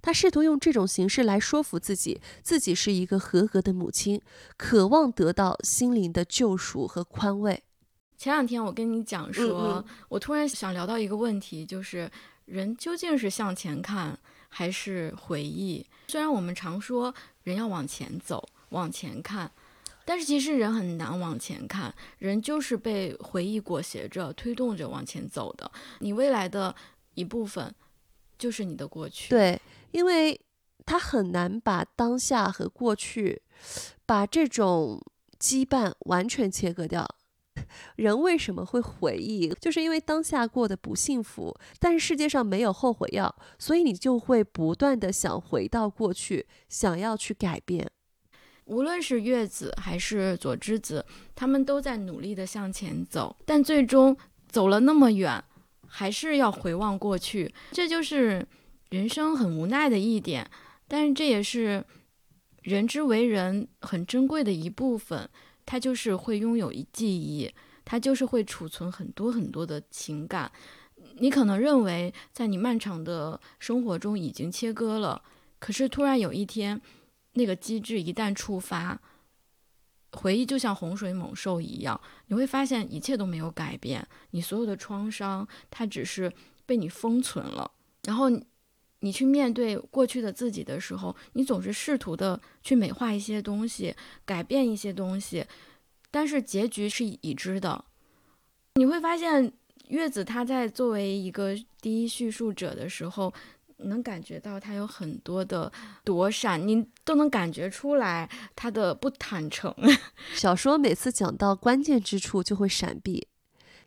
他试图用这种形式来说服自己，自己是一个合格的母亲，渴望得到心灵的救赎和宽慰。前两天我跟你讲说，我突然想聊到一个问题，就是人究竟是向前看还是回忆？虽然我们常说人要往前走、往前看，但是其实人很难往前看，人就是被回忆裹挟着、推动着往前走的。你未来的一部分就是你的过去。对。因为他很难把当下和过去，把这种羁绊完全切割掉。人为什么会回忆？就是因为当下过得不幸福，但是世界上没有后悔药，所以你就会不断的想回到过去，想要去改变。无论是月子还是佐之子，他们都在努力的向前走，但最终走了那么远，还是要回望过去。这就是。人生很无奈的一点，但是这也是人之为人很珍贵的一部分。它就是会拥有一记忆，它就是会储存很多很多的情感。你可能认为在你漫长的生活中已经切割了，可是突然有一天，那个机制一旦触发，回忆就像洪水猛兽一样，你会发现一切都没有改变，你所有的创伤它只是被你封存了，然后。你去面对过去的自己的时候，你总是试图的去美化一些东西，改变一些东西，但是结局是已知的。你会发现，月子他在作为一个第一叙述者的时候，能感觉到他有很多的躲闪，你都能感觉出来他的不坦诚。小说每次讲到关键之处就会闪避。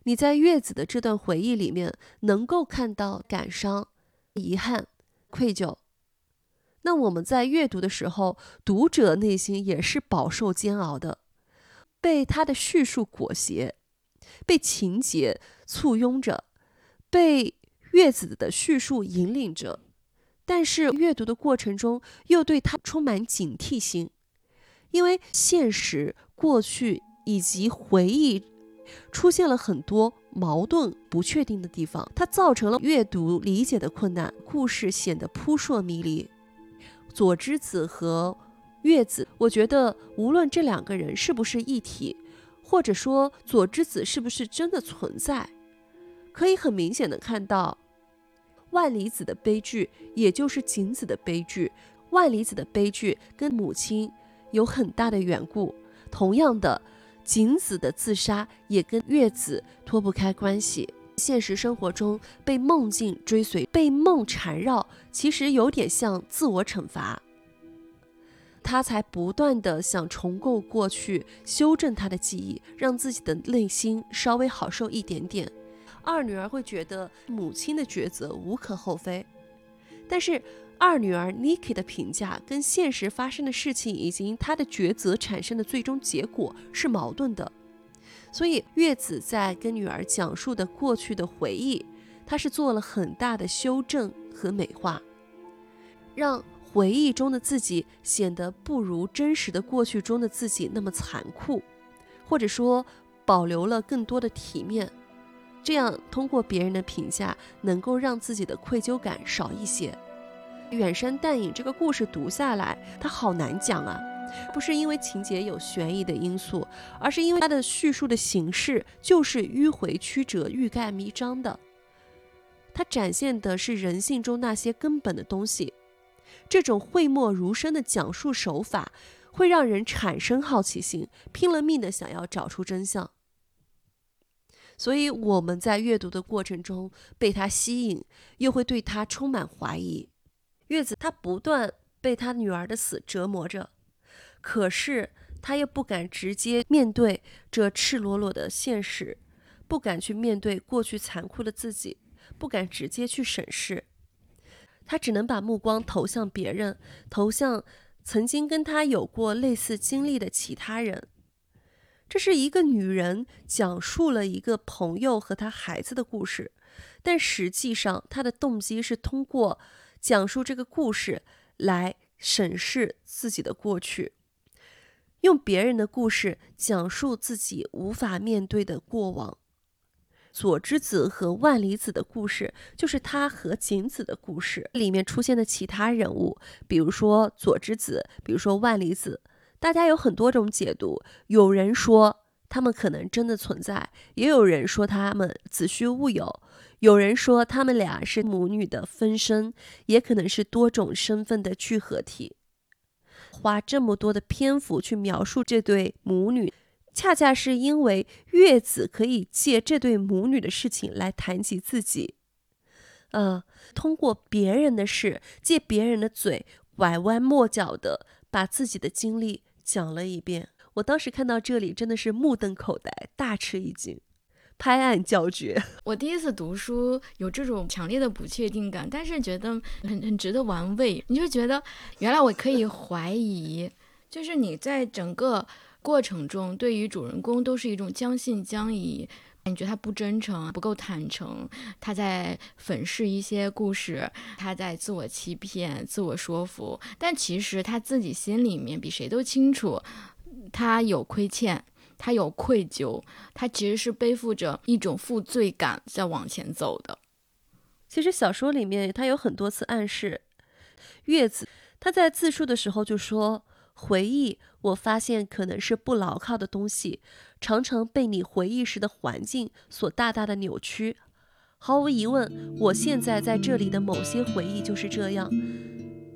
你在月子的这段回忆里面，能够看到感伤、遗憾。愧疚。那我们在阅读的时候，读者内心也是饱受煎熬的，被他的叙述裹挟，被情节簇拥着，被月子的叙述引领着。但是阅读的过程中，又对他充满警惕心，因为现实、过去以及回忆出现了很多。矛盾不确定的地方，它造成了阅读理解的困难，故事显得扑朔迷离。左之子和月子，我觉得无论这两个人是不是一体，或者说左之子是不是真的存在，可以很明显的看到，万里子的悲剧，也就是景子的悲剧。万里子的悲剧跟母亲有很大的缘故，同样的。景子的自杀也跟月子脱不开关系。现实生活中被梦境追随、被梦缠绕，其实有点像自我惩罚。他才不断的想重构过去，修正他的记忆，让自己的内心稍微好受一点点。二女儿会觉得母亲的抉择无可厚非，但是。二女儿 Niki 的评价跟现实发生的事情以及她的抉择产生的最终结果是矛盾的，所以月子在跟女儿讲述的过去的回忆，她是做了很大的修正和美化，让回忆中的自己显得不如真实的过去中的自己那么残酷，或者说保留了更多的体面，这样通过别人的评价，能够让自己的愧疚感少一些。远山淡影这个故事读下来，它好难讲啊。不是因为情节有悬疑的因素，而是因为它的叙述的形式就是迂回曲折、欲盖弥彰的。它展现的是人性中那些根本的东西。这种讳莫如深的讲述手法，会让人产生好奇心，拼了命的想要找出真相。所以我们在阅读的过程中被它吸引，又会对它充满怀疑。月子他不断被他女儿的死折磨着。可是他又不敢直接面对这赤裸裸的现实，不敢去面对过去残酷的自己，不敢直接去审视，他只能把目光投向别人，投向曾经跟他有过类似经历的其他人。这是一个女人讲述了一个朋友和他孩子的故事，但实际上她的动机是通过讲述这个故事来审视自己的过去。用别人的故事讲述自己无法面对的过往。左之子和万里子的故事，就是他和景子的故事里面出现的其他人物，比如说左之子，比如说万里子，大家有很多种解读。有人说他们可能真的存在，也有人说他们子虚乌有，有人说他们俩是母女的分身，也可能是多种身份的聚合体。花这么多的篇幅去描述这对母女，恰恰是因为月子可以借这对母女的事情来谈及自己，呃，通过别人的事，借别人的嘴，拐弯抹角的把自己的经历讲了一遍。我当时看到这里，真的是目瞪口呆，大吃一惊。拍案叫绝。我第一次读书有这种强烈的不确定感，但是觉得很很值得玩味。你就觉得原来我可以怀疑，就是你在整个过程中对于主人公都是一种将信将疑，你觉他不真诚、不够坦诚，他在粉饰一些故事，他在自我欺骗、自我说服，但其实他自己心里面比谁都清楚，他有亏欠。他有愧疚，他其实是背负着一种负罪感在往前走的。其实小说里面他有很多次暗示，月子他在自述的时候就说：“回忆，我发现可能是不牢靠的东西，常常被你回忆时的环境所大大的扭曲。毫无疑问，我现在在这里的某些回忆就是这样。”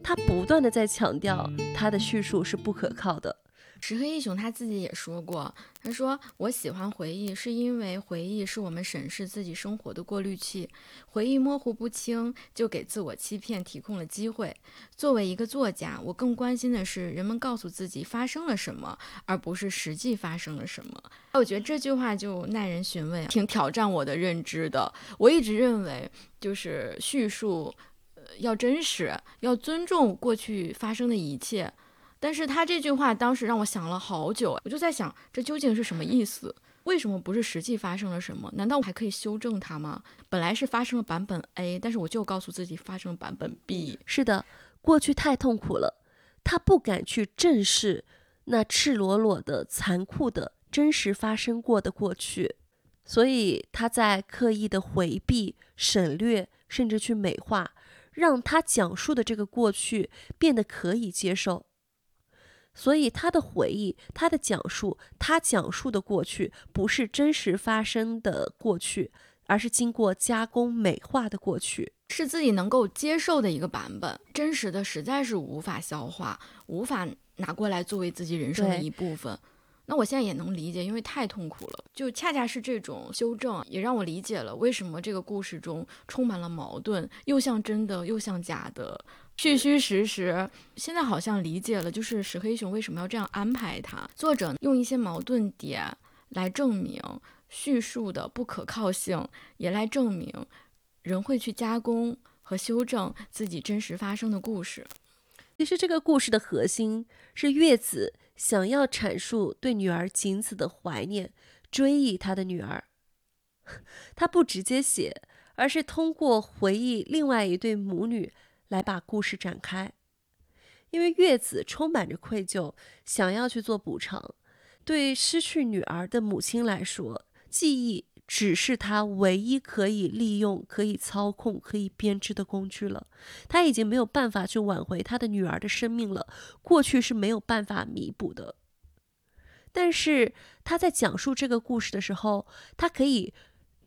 他不断的在强调他的叙述是不可靠的。石黑一雄他自己也说过，他说：“我喜欢回忆，是因为回忆是我们审视自己生活的过滤器。回忆模糊不清，就给自我欺骗提供了机会。作为一个作家，我更关心的是人们告诉自己发生了什么，而不是实际发生了什么。”我觉得这句话就耐人寻味，挺挑战我的认知的。我一直认为，就是叙述，呃，要真实，要尊重过去发生的一切。但是他这句话当时让我想了好久，我就在想，这究竟是什么意思？为什么不是实际发生了什么？难道我还可以修正它吗？本来是发生了版本 A，但是我就告诉自己发生了版本 B。是的，过去太痛苦了，他不敢去正视那赤裸裸的、残酷的、真实发生过的过去，所以他在刻意的回避、省略，甚至去美化，让他讲述的这个过去变得可以接受。所以他的回忆，他的讲述，他讲述的过去不是真实发生的过去，而是经过加工美化的过去，是自己能够接受的一个版本。真实的实在是无法消化，无法拿过来作为自己人生的一部分。那我现在也能理解，因为太痛苦了。就恰恰是这种修正，也让我理解了为什么这个故事中充满了矛盾，又像真的，又像假的。虚虚实实，现在好像理解了，就是石黑熊为什么要这样安排他。作者用一些矛盾点来证明叙述的不可靠性，也来证明人会去加工和修正自己真实发生的故事。其实这个故事的核心是月子想要阐述对女儿景子的怀念，追忆她的女儿。他不直接写，而是通过回忆另外一对母女来把故事展开。因为月子充满着愧疚，想要去做补偿。对失去女儿的母亲来说，记忆只是她唯一可以利用、可以操控、可以编织的工具了。她已经没有办法去挽回她的女儿的生命了，过去是没有办法弥补的。但是她在讲述这个故事的时候，她可以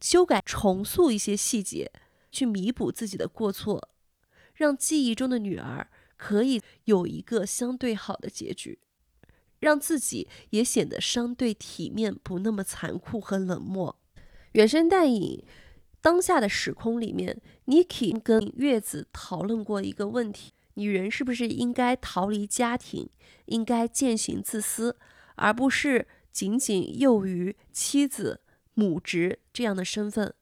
修改、重塑一些细节，去弥补自己的过错，让记忆中的女儿。可以有一个相对好的结局，让自己也显得相对体面，不那么残酷和冷漠。原声带影当下的时空里面，Niki 跟月子讨论过一个问题：女人是不是应该逃离家庭，应该践行自私，而不是仅仅囿于妻子、母职这样的身份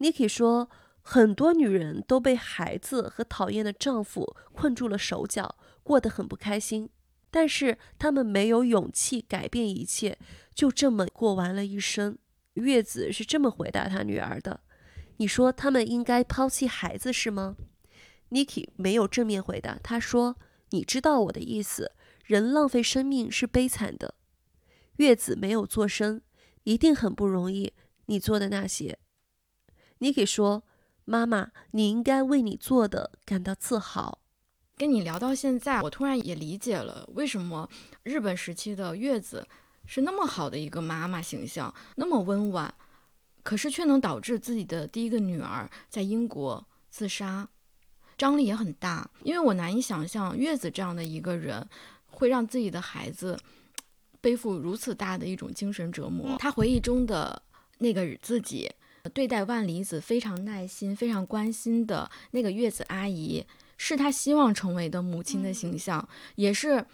？Niki 说。很多女人都被孩子和讨厌的丈夫困住了手脚，过得很不开心。但是她们没有勇气改变一切，就这么过完了一生。月子是这么回答她女儿的：“你说他们应该抛弃孩子是吗？”Niki 没有正面回答，他说：“你知道我的意思，人浪费生命是悲惨的。”月子没有做声，一定很不容易。你做的那些，Niki 说。妈妈，你应该为你做的感到自豪。跟你聊到现在，我突然也理解了为什么日本时期的月子是那么好的一个妈妈形象，那么温婉，可是却能导致自己的第一个女儿在英国自杀，张力也很大。因为我难以想象月子这样的一个人会让自己的孩子背负如此大的一种精神折磨。他回忆中的那个自己。对待万里子非常耐心、非常关心的那个月子阿姨，是他希望成为的母亲的形象，也是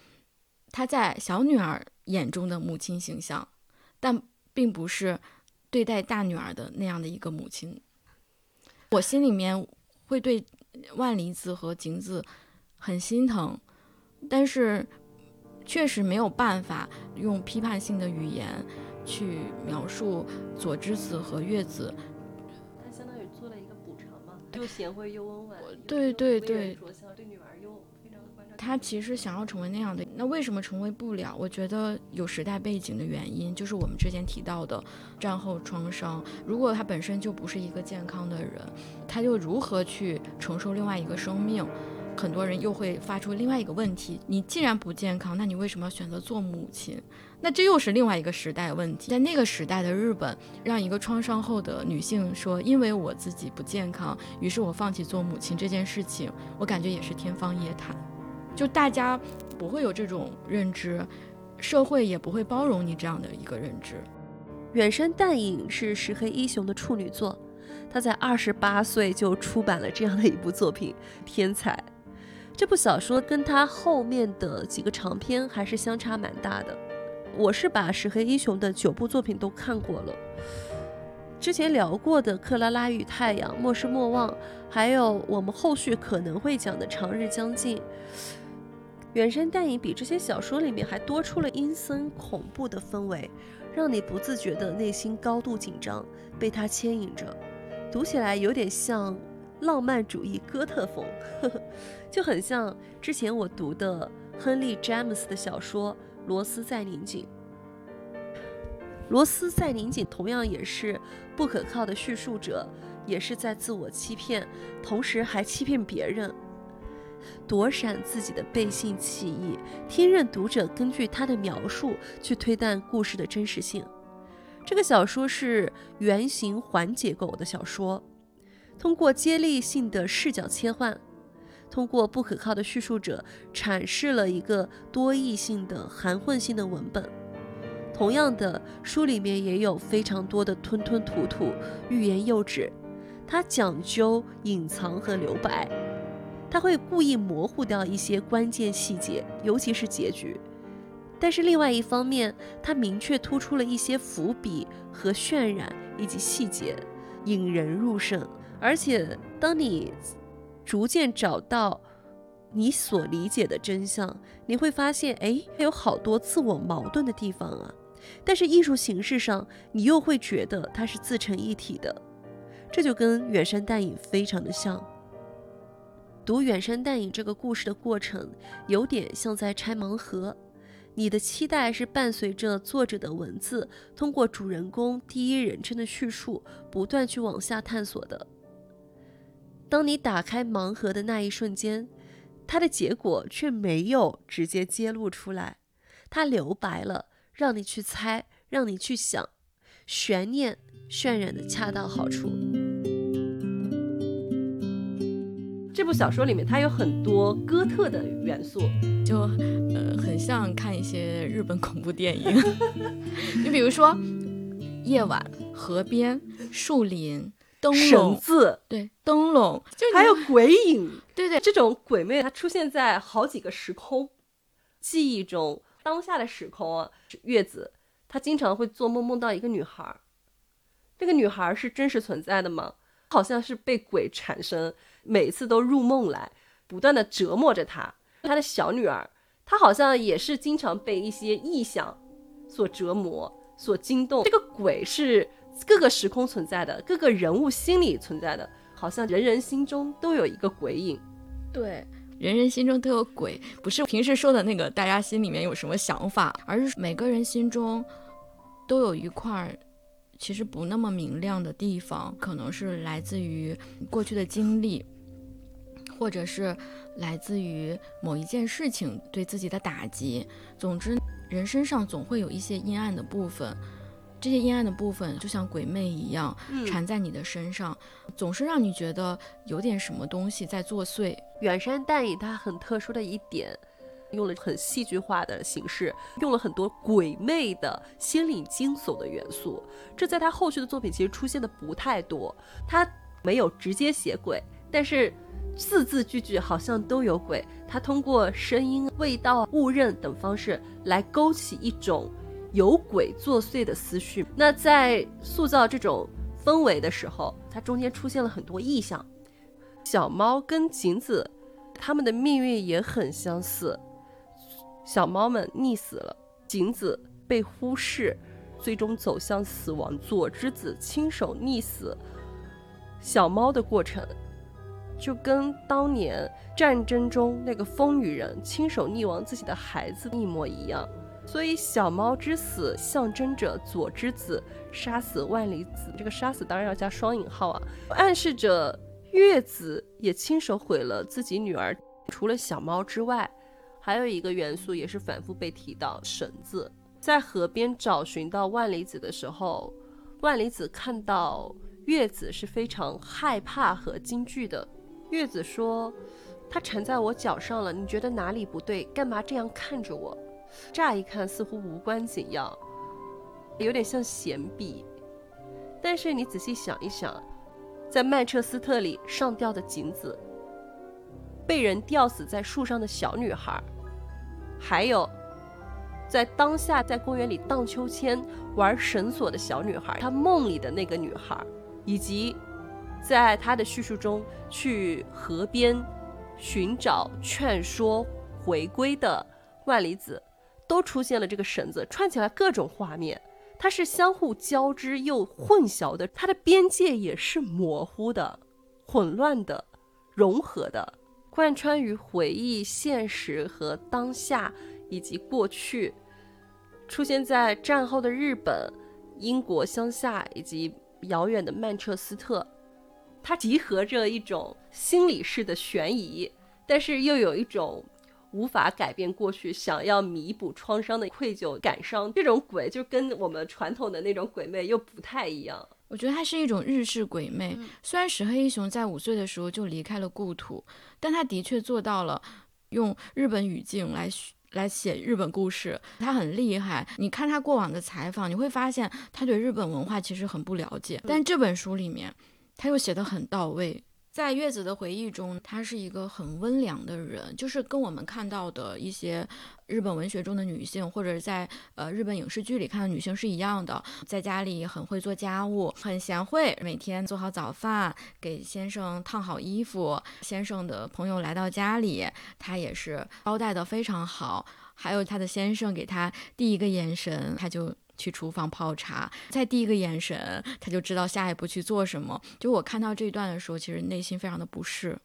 他在小女儿眼中的母亲形象，但并不是对待大女儿的那样的一个母亲。我心里面会对万里子和景子很心疼，但是确实没有办法用批判性的语言。去描述左之子和月子，他相当于做了一个补偿嘛，又贤惠又温婉，对对对，对女儿又非常的关照。他其实想要成为那样的，那为什么成为不了？我觉得有时代背景的原因，就是我们之前提到的战后创伤。如果他本身就不是一个健康的人，他又如何去承受另外一个生命？很多人又会发出另外一个问题：你既然不健康，那你为什么要选择做母亲？那这又是另外一个时代问题。在那个时代的日本，让一个创伤后的女性说：“因为我自己不健康，于是我放弃做母亲这件事情。”我感觉也是天方夜谭。就大家不会有这种认知，社会也不会包容你这样的一个认知。远山淡影是石黑一雄的处女作，他在二十八岁就出版了这样的一部作品，天才。这部小说跟他后面的几个长篇还是相差蛮大的。我是把石黑一雄的九部作品都看过了，之前聊过的《克拉拉与太阳》《莫失莫忘》，还有我们后续可能会讲的《长日将近》。原声电影比这些小说里面还多出了阴森恐怖的氛围，让你不自觉的内心高度紧张，被它牵引着，读起来有点像浪漫主义哥特风，呵 呵就很像之前我读的亨利詹姆斯的小说。罗斯在拧紧，罗斯在拧紧，同样也是不可靠的叙述者，也是在自我欺骗，同时还欺骗别人，躲闪自己的背信弃义，听任读者根据他的描述去推断故事的真实性。这个小说是圆形环结构的小说，通过接力性的视角切换。通过不可靠的叙述者阐释了一个多义性的含混性的文本。同样的，书里面也有非常多的吞吞吐吐、欲言又止。它讲究隐藏和留白，它会故意模糊掉一些关键细节，尤其是结局。但是另外一方面，它明确突出了一些伏笔和渲染以及细节，引人入胜。而且当你逐渐找到你所理解的真相，你会发现，哎，有好多自我矛盾的地方啊。但是艺术形式上你又会觉得它是自成一体的，这就跟远山淡影非常的像。读远山淡影这个故事的过程，有点像在拆盲盒。你的期待是伴随着作者的文字，通过主人公第一人称的叙述，不断去往下探索的。当你打开盲盒的那一瞬间，它的结果却没有直接揭露出来，它留白了，让你去猜，让你去想，悬念渲染的恰到好处。这部小说里面，它有很多哥特的元素，就呃很像看一些日本恐怖电影。你比如说，夜晚、河边、树林、灯笼、绳子，对，灯笼，就还有鬼影，对对，这种鬼魅它出现在好几个时空，记忆中当下的时空啊，月子她经常会做梦，梦到一个女孩，这个女孩是真实存在的吗？好像是被鬼产生。每次都入梦来，不断的折磨着她。她的小女儿，她好像也是经常被一些异象所折磨、所惊动。这个鬼是各个时空存在的，各个人物心里存在的，好像人人心中都有一个鬼影。对，人人心中都有鬼，不是平时说的那个大家心里面有什么想法，而是每个人心中都有一块。其实不那么明亮的地方，可能是来自于过去的经历，或者是来自于某一件事情对自己的打击。总之，人身上总会有一些阴暗的部分，这些阴暗的部分就像鬼魅一样缠在你的身上，总是让你觉得有点什么东西在作祟。远山淡影它很特殊的一点。用了很戏剧化的形式，用了很多鬼魅的心理惊悚的元素，这在他后续的作品其实出现的不太多。他没有直接写鬼，但是字字句句好像都有鬼。他通过声音、味道、误认等方式来勾起一种有鬼作祟的思绪。那在塑造这种氛围的时候，它中间出现了很多意象。小猫跟景子，他们的命运也很相似。小猫们溺死了，景子被忽视，最终走向死亡。佐之子亲手溺死小猫的过程，就跟当年战争中那个疯女人亲手溺亡自己的孩子一模一样。所以，小猫之死象征着佐之子杀死万里子。这个杀死当然要加双引号啊，暗示着月子也亲手毁了自己女儿。除了小猫之外。还有一个元素也是反复被提到，绳子。在河边找寻到万里子的时候，万里子看到月子是非常害怕和惊惧的。月子说：“它缠在我脚上了，你觉得哪里不对？干嘛这样看着我？”乍一看似乎无关紧要，有点像闲笔。但是你仔细想一想，在曼彻斯特里上吊的景子，被人吊死在树上的小女孩。还有，在当下在公园里荡秋千、玩绳索的小女孩，她梦里的那个女孩，以及在她的叙述中去河边寻找、劝说回归的万里子，都出现了这个绳子，串起来各种画面，它是相互交织又混淆的，它的边界也是模糊的、混乱的、融合的。贯穿于回忆、现实和当下，以及过去，出现在战后的日本、英国乡下以及遥远的曼彻斯特。它集合着一种心理式的悬疑，但是又有一种无法改变过去、想要弥补创伤的愧疚感伤。这种鬼就跟我们传统的那种鬼魅又不太一样。我觉得它是一种日式鬼魅。虽然石黑一雄在五岁的时候就离开了故土，但他的确做到了用日本语境来来写日本故事，他很厉害。你看他过往的采访，你会发现他对日本文化其实很不了解，但这本书里面他又写得很到位。在月子的回忆中，她是一个很温良的人，就是跟我们看到的一些日本文学中的女性，或者在呃日本影视剧里看的女性是一样的，在家里很会做家务，很贤惠，每天做好早饭，给先生烫好衣服，先生的朋友来到家里，她也是招待的非常好，还有她的先生给她递一个眼神，她就去厨房泡茶，在第一个眼神他就知道下一步去做什么。就我看到这一段的时候，其实内心非常的不适。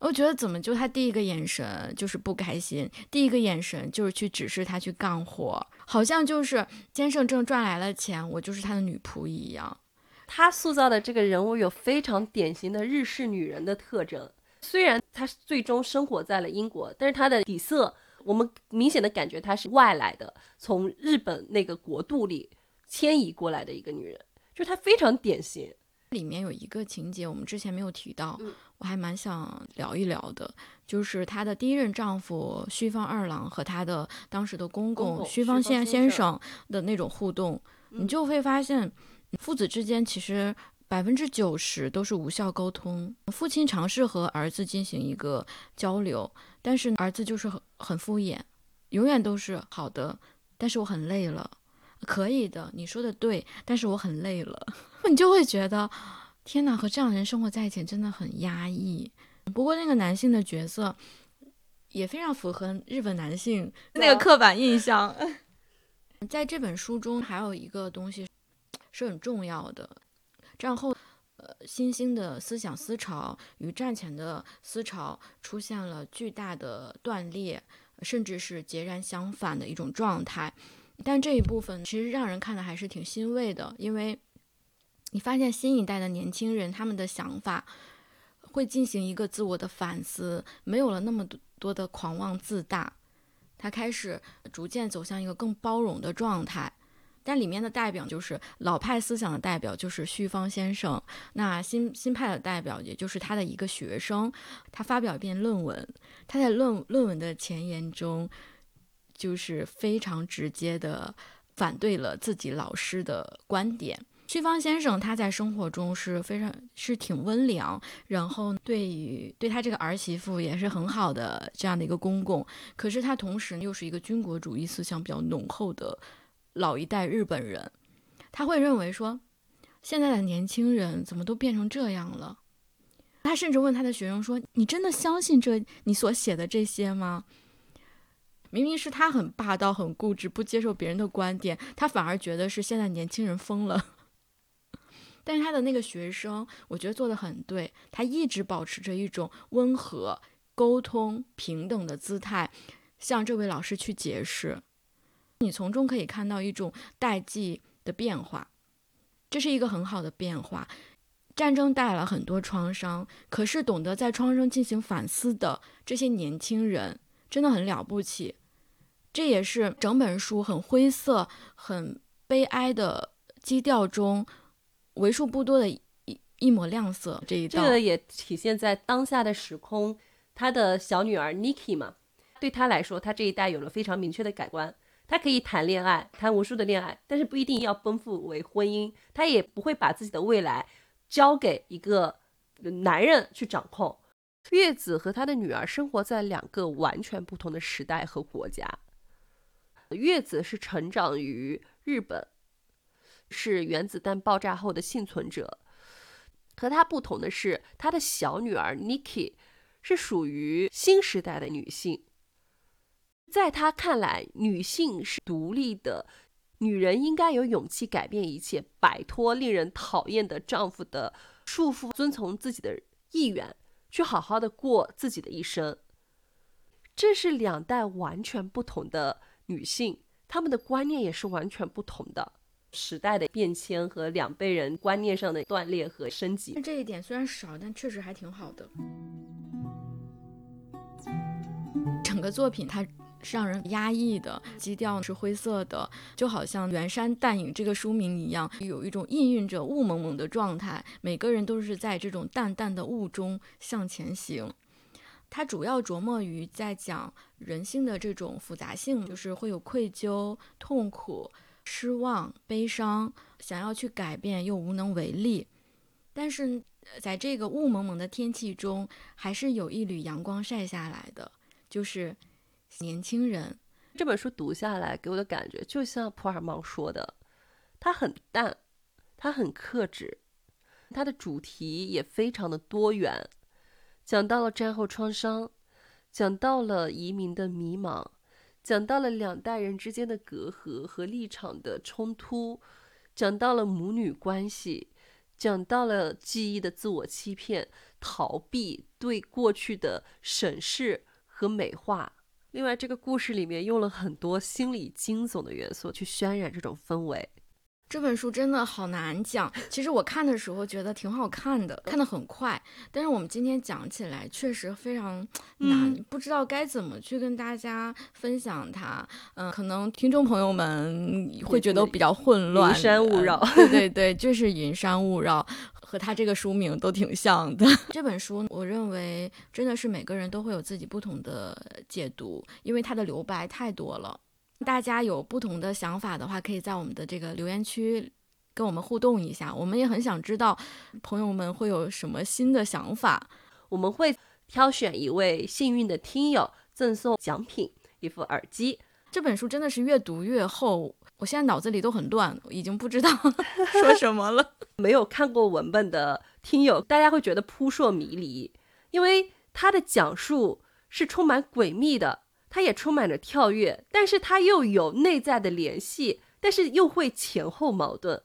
我觉得怎么就他第一个眼神就是不开心，第一个眼神就是去指示他去干活，好像就是先生挣赚来了钱，我就是他的女仆一样。他塑造的这个人物有非常典型的日式女人的特征，虽然她最终生活在了英国，但是她的底色我们明显的感觉她是外来的，从日本那个国度里迁移过来的一个女人，就她非常典型。里面有一个情节，我们之前没有提到，我还蛮想聊一聊的，就是她的第一任丈夫须方二郎和她的当时的公公须方先先生的那种互动，你就会发现，父子之间其实百分之九十都是无效沟通。父亲尝试和儿子进行一个交流，但是儿子就是很很敷衍，永远都是好的，但是我很累了。可以的，你说的对，但是我很累了，你就会觉得，天哪，和这样的人生活在一起真的很压抑。不过那个男性的角色也非常符合日本男性那个刻板印象。在这本书中，还有一个东西是很重要的，战后，呃，新兴的思想思潮与战前的思潮出现了巨大的断裂，甚至是截然相反的一种状态。但这一部分其实让人看的还是挺欣慰的，因为你发现新一代的年轻人他们的想法会进行一个自我的反思，没有了那么多多的狂妄自大，他开始逐渐走向一个更包容的状态。但里面的代表就是老派思想的代表就是旭方先生，那新新派的代表也就是他的一个学生，他发表一篇论文，他在论论文的前言中。就是非常直接的反对了自己老师的观点。旭方先生他在生活中是非常是挺温良，然后对于对他这个儿媳妇也是很好的这样的一个公公。可是他同时又是一个军国主义思想比较浓厚的老一代日本人，他会认为说现在的年轻人怎么都变成这样了？他甚至问他的学生说：“你真的相信这你所写的这些吗？”明明是他很霸道、很固执，不接受别人的观点，他反而觉得是现在年轻人疯了。但是他的那个学生，我觉得做的很对，他一直保持着一种温和、沟通、平等的姿态，向这位老师去解释。你从中可以看到一种代际的变化，这是一个很好的变化。战争带来很多创伤，可是懂得在创伤进行反思的这些年轻人，真的很了不起。这也是整本书很灰色、很悲哀的基调中为数不多的一一抹亮色。这一这个也体现在当下的时空，他的小女儿 Niki 嘛，对他来说，他这一代有了非常明确的改观。他可以谈恋爱，谈无数的恋爱，但是不一定要奔赴为婚姻。他也不会把自己的未来交给一个男人去掌控。月子和他的女儿生活在两个完全不同的时代和国家。月子是成长于日本，是原子弹爆炸后的幸存者。和她不同的是，她的小女儿 Niki 是属于新时代的女性。在她看来，女性是独立的，女人应该有勇气改变一切，摆脱令人讨厌的丈夫的束缚，遵从自己的意愿，去好好的过自己的一生。这是两代完全不同的。女性，她们的观念也是完全不同的。时代的变迁和两辈人观念上的断裂和升级，这一点虽然少，但确实还挺好的。整个作品它是让人压抑的，基调是灰色的，就好像《远山淡影》这个书名一样，有一种氤氲着雾蒙蒙的状态。每个人都是在这种淡淡的雾中向前行。他主要琢磨于在讲人性的这种复杂性，就是会有愧疚、痛苦、失望、悲伤，想要去改变又无能为力。但是在这个雾蒙蒙的天气中，还是有一缕阳光晒下来的，就是年轻人。这本书读下来给我的感觉，就像普尔芒说的，他很淡，他很克制，他的主题也非常的多元。讲到了战后创伤，讲到了移民的迷茫，讲到了两代人之间的隔阂和立场的冲突，讲到了母女关系，讲到了记忆的自我欺骗、逃避、对过去的审视和美化。另外，这个故事里面用了很多心理惊悚的元素去渲染这种氛围。这本书真的好难讲。其实我看的时候觉得挺好看的，看得很快。但是我们今天讲起来确实非常难，不知道该怎么去跟大家分享它。嗯，可能听众朋友们会觉得比较混乱，云山雾绕。对对 对，就是云山雾绕，和他这个书名都挺像的。这本书我认为真的是每个人都会有自己不同的解读，因为它的留白太多了。大家有不同的想法的话，可以在我们的这个留言区跟我们互动一下。我们也很想知道朋友们会有什么新的想法。我们会挑选一位幸运的听友赠送奖品，一副耳机。这本书真的是越读越厚，我现在脑子里都很乱，已经不知道 说什么了。没有看过文本的听友，大家会觉得扑朔迷离，因为它的讲述是充满诡秘的。它也充满着跳跃，但是它又有内在的联系，但是又会前后矛盾。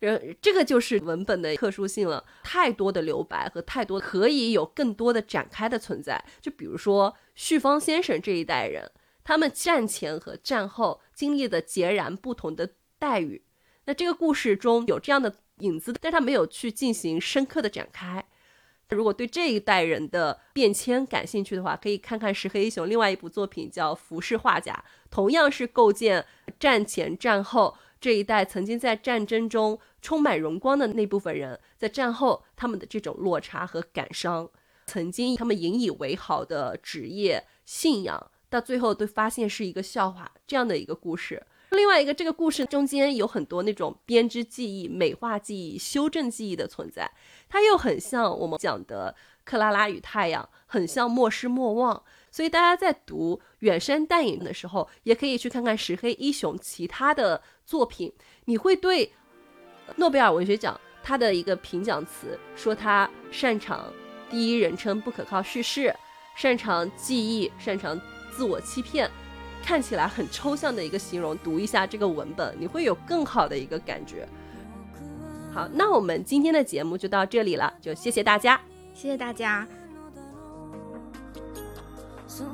人这个就是文本的特殊性了，太多的留白和太多可以有更多的展开的存在。就比如说旭芳先生这一代人，他们战前和战后经历的截然不同的待遇。那这个故事中有这样的影子，但他没有去进行深刻的展开。如果对这一代人的变迁感兴趣的话，可以看看石黑一雄另外一部作品叫《浮世画家》，同样是构建战前战后这一代曾经在战争中充满荣光的那部分人，在战后他们的这种落差和感伤，曾经他们引以为豪的职业信仰，到最后都发现是一个笑话，这样的一个故事。另外一个，这个故事中间有很多那种编织记忆、美化记忆、修正记忆的存在，它又很像我们讲的《克拉拉与太阳》，很像《莫失莫忘》。所以大家在读《远山淡影》的时候，也可以去看看石黑一雄其他的作品，你会对诺贝尔文学奖他的一个评奖词说他擅长第一人称不可靠叙事，擅长记忆，擅长自我欺骗。看起来很抽象的一个形容，读一下这个文本，你会有更好的一个感觉。好，那我们今天的节目就到这里了，就谢谢大家，谢谢大家。心。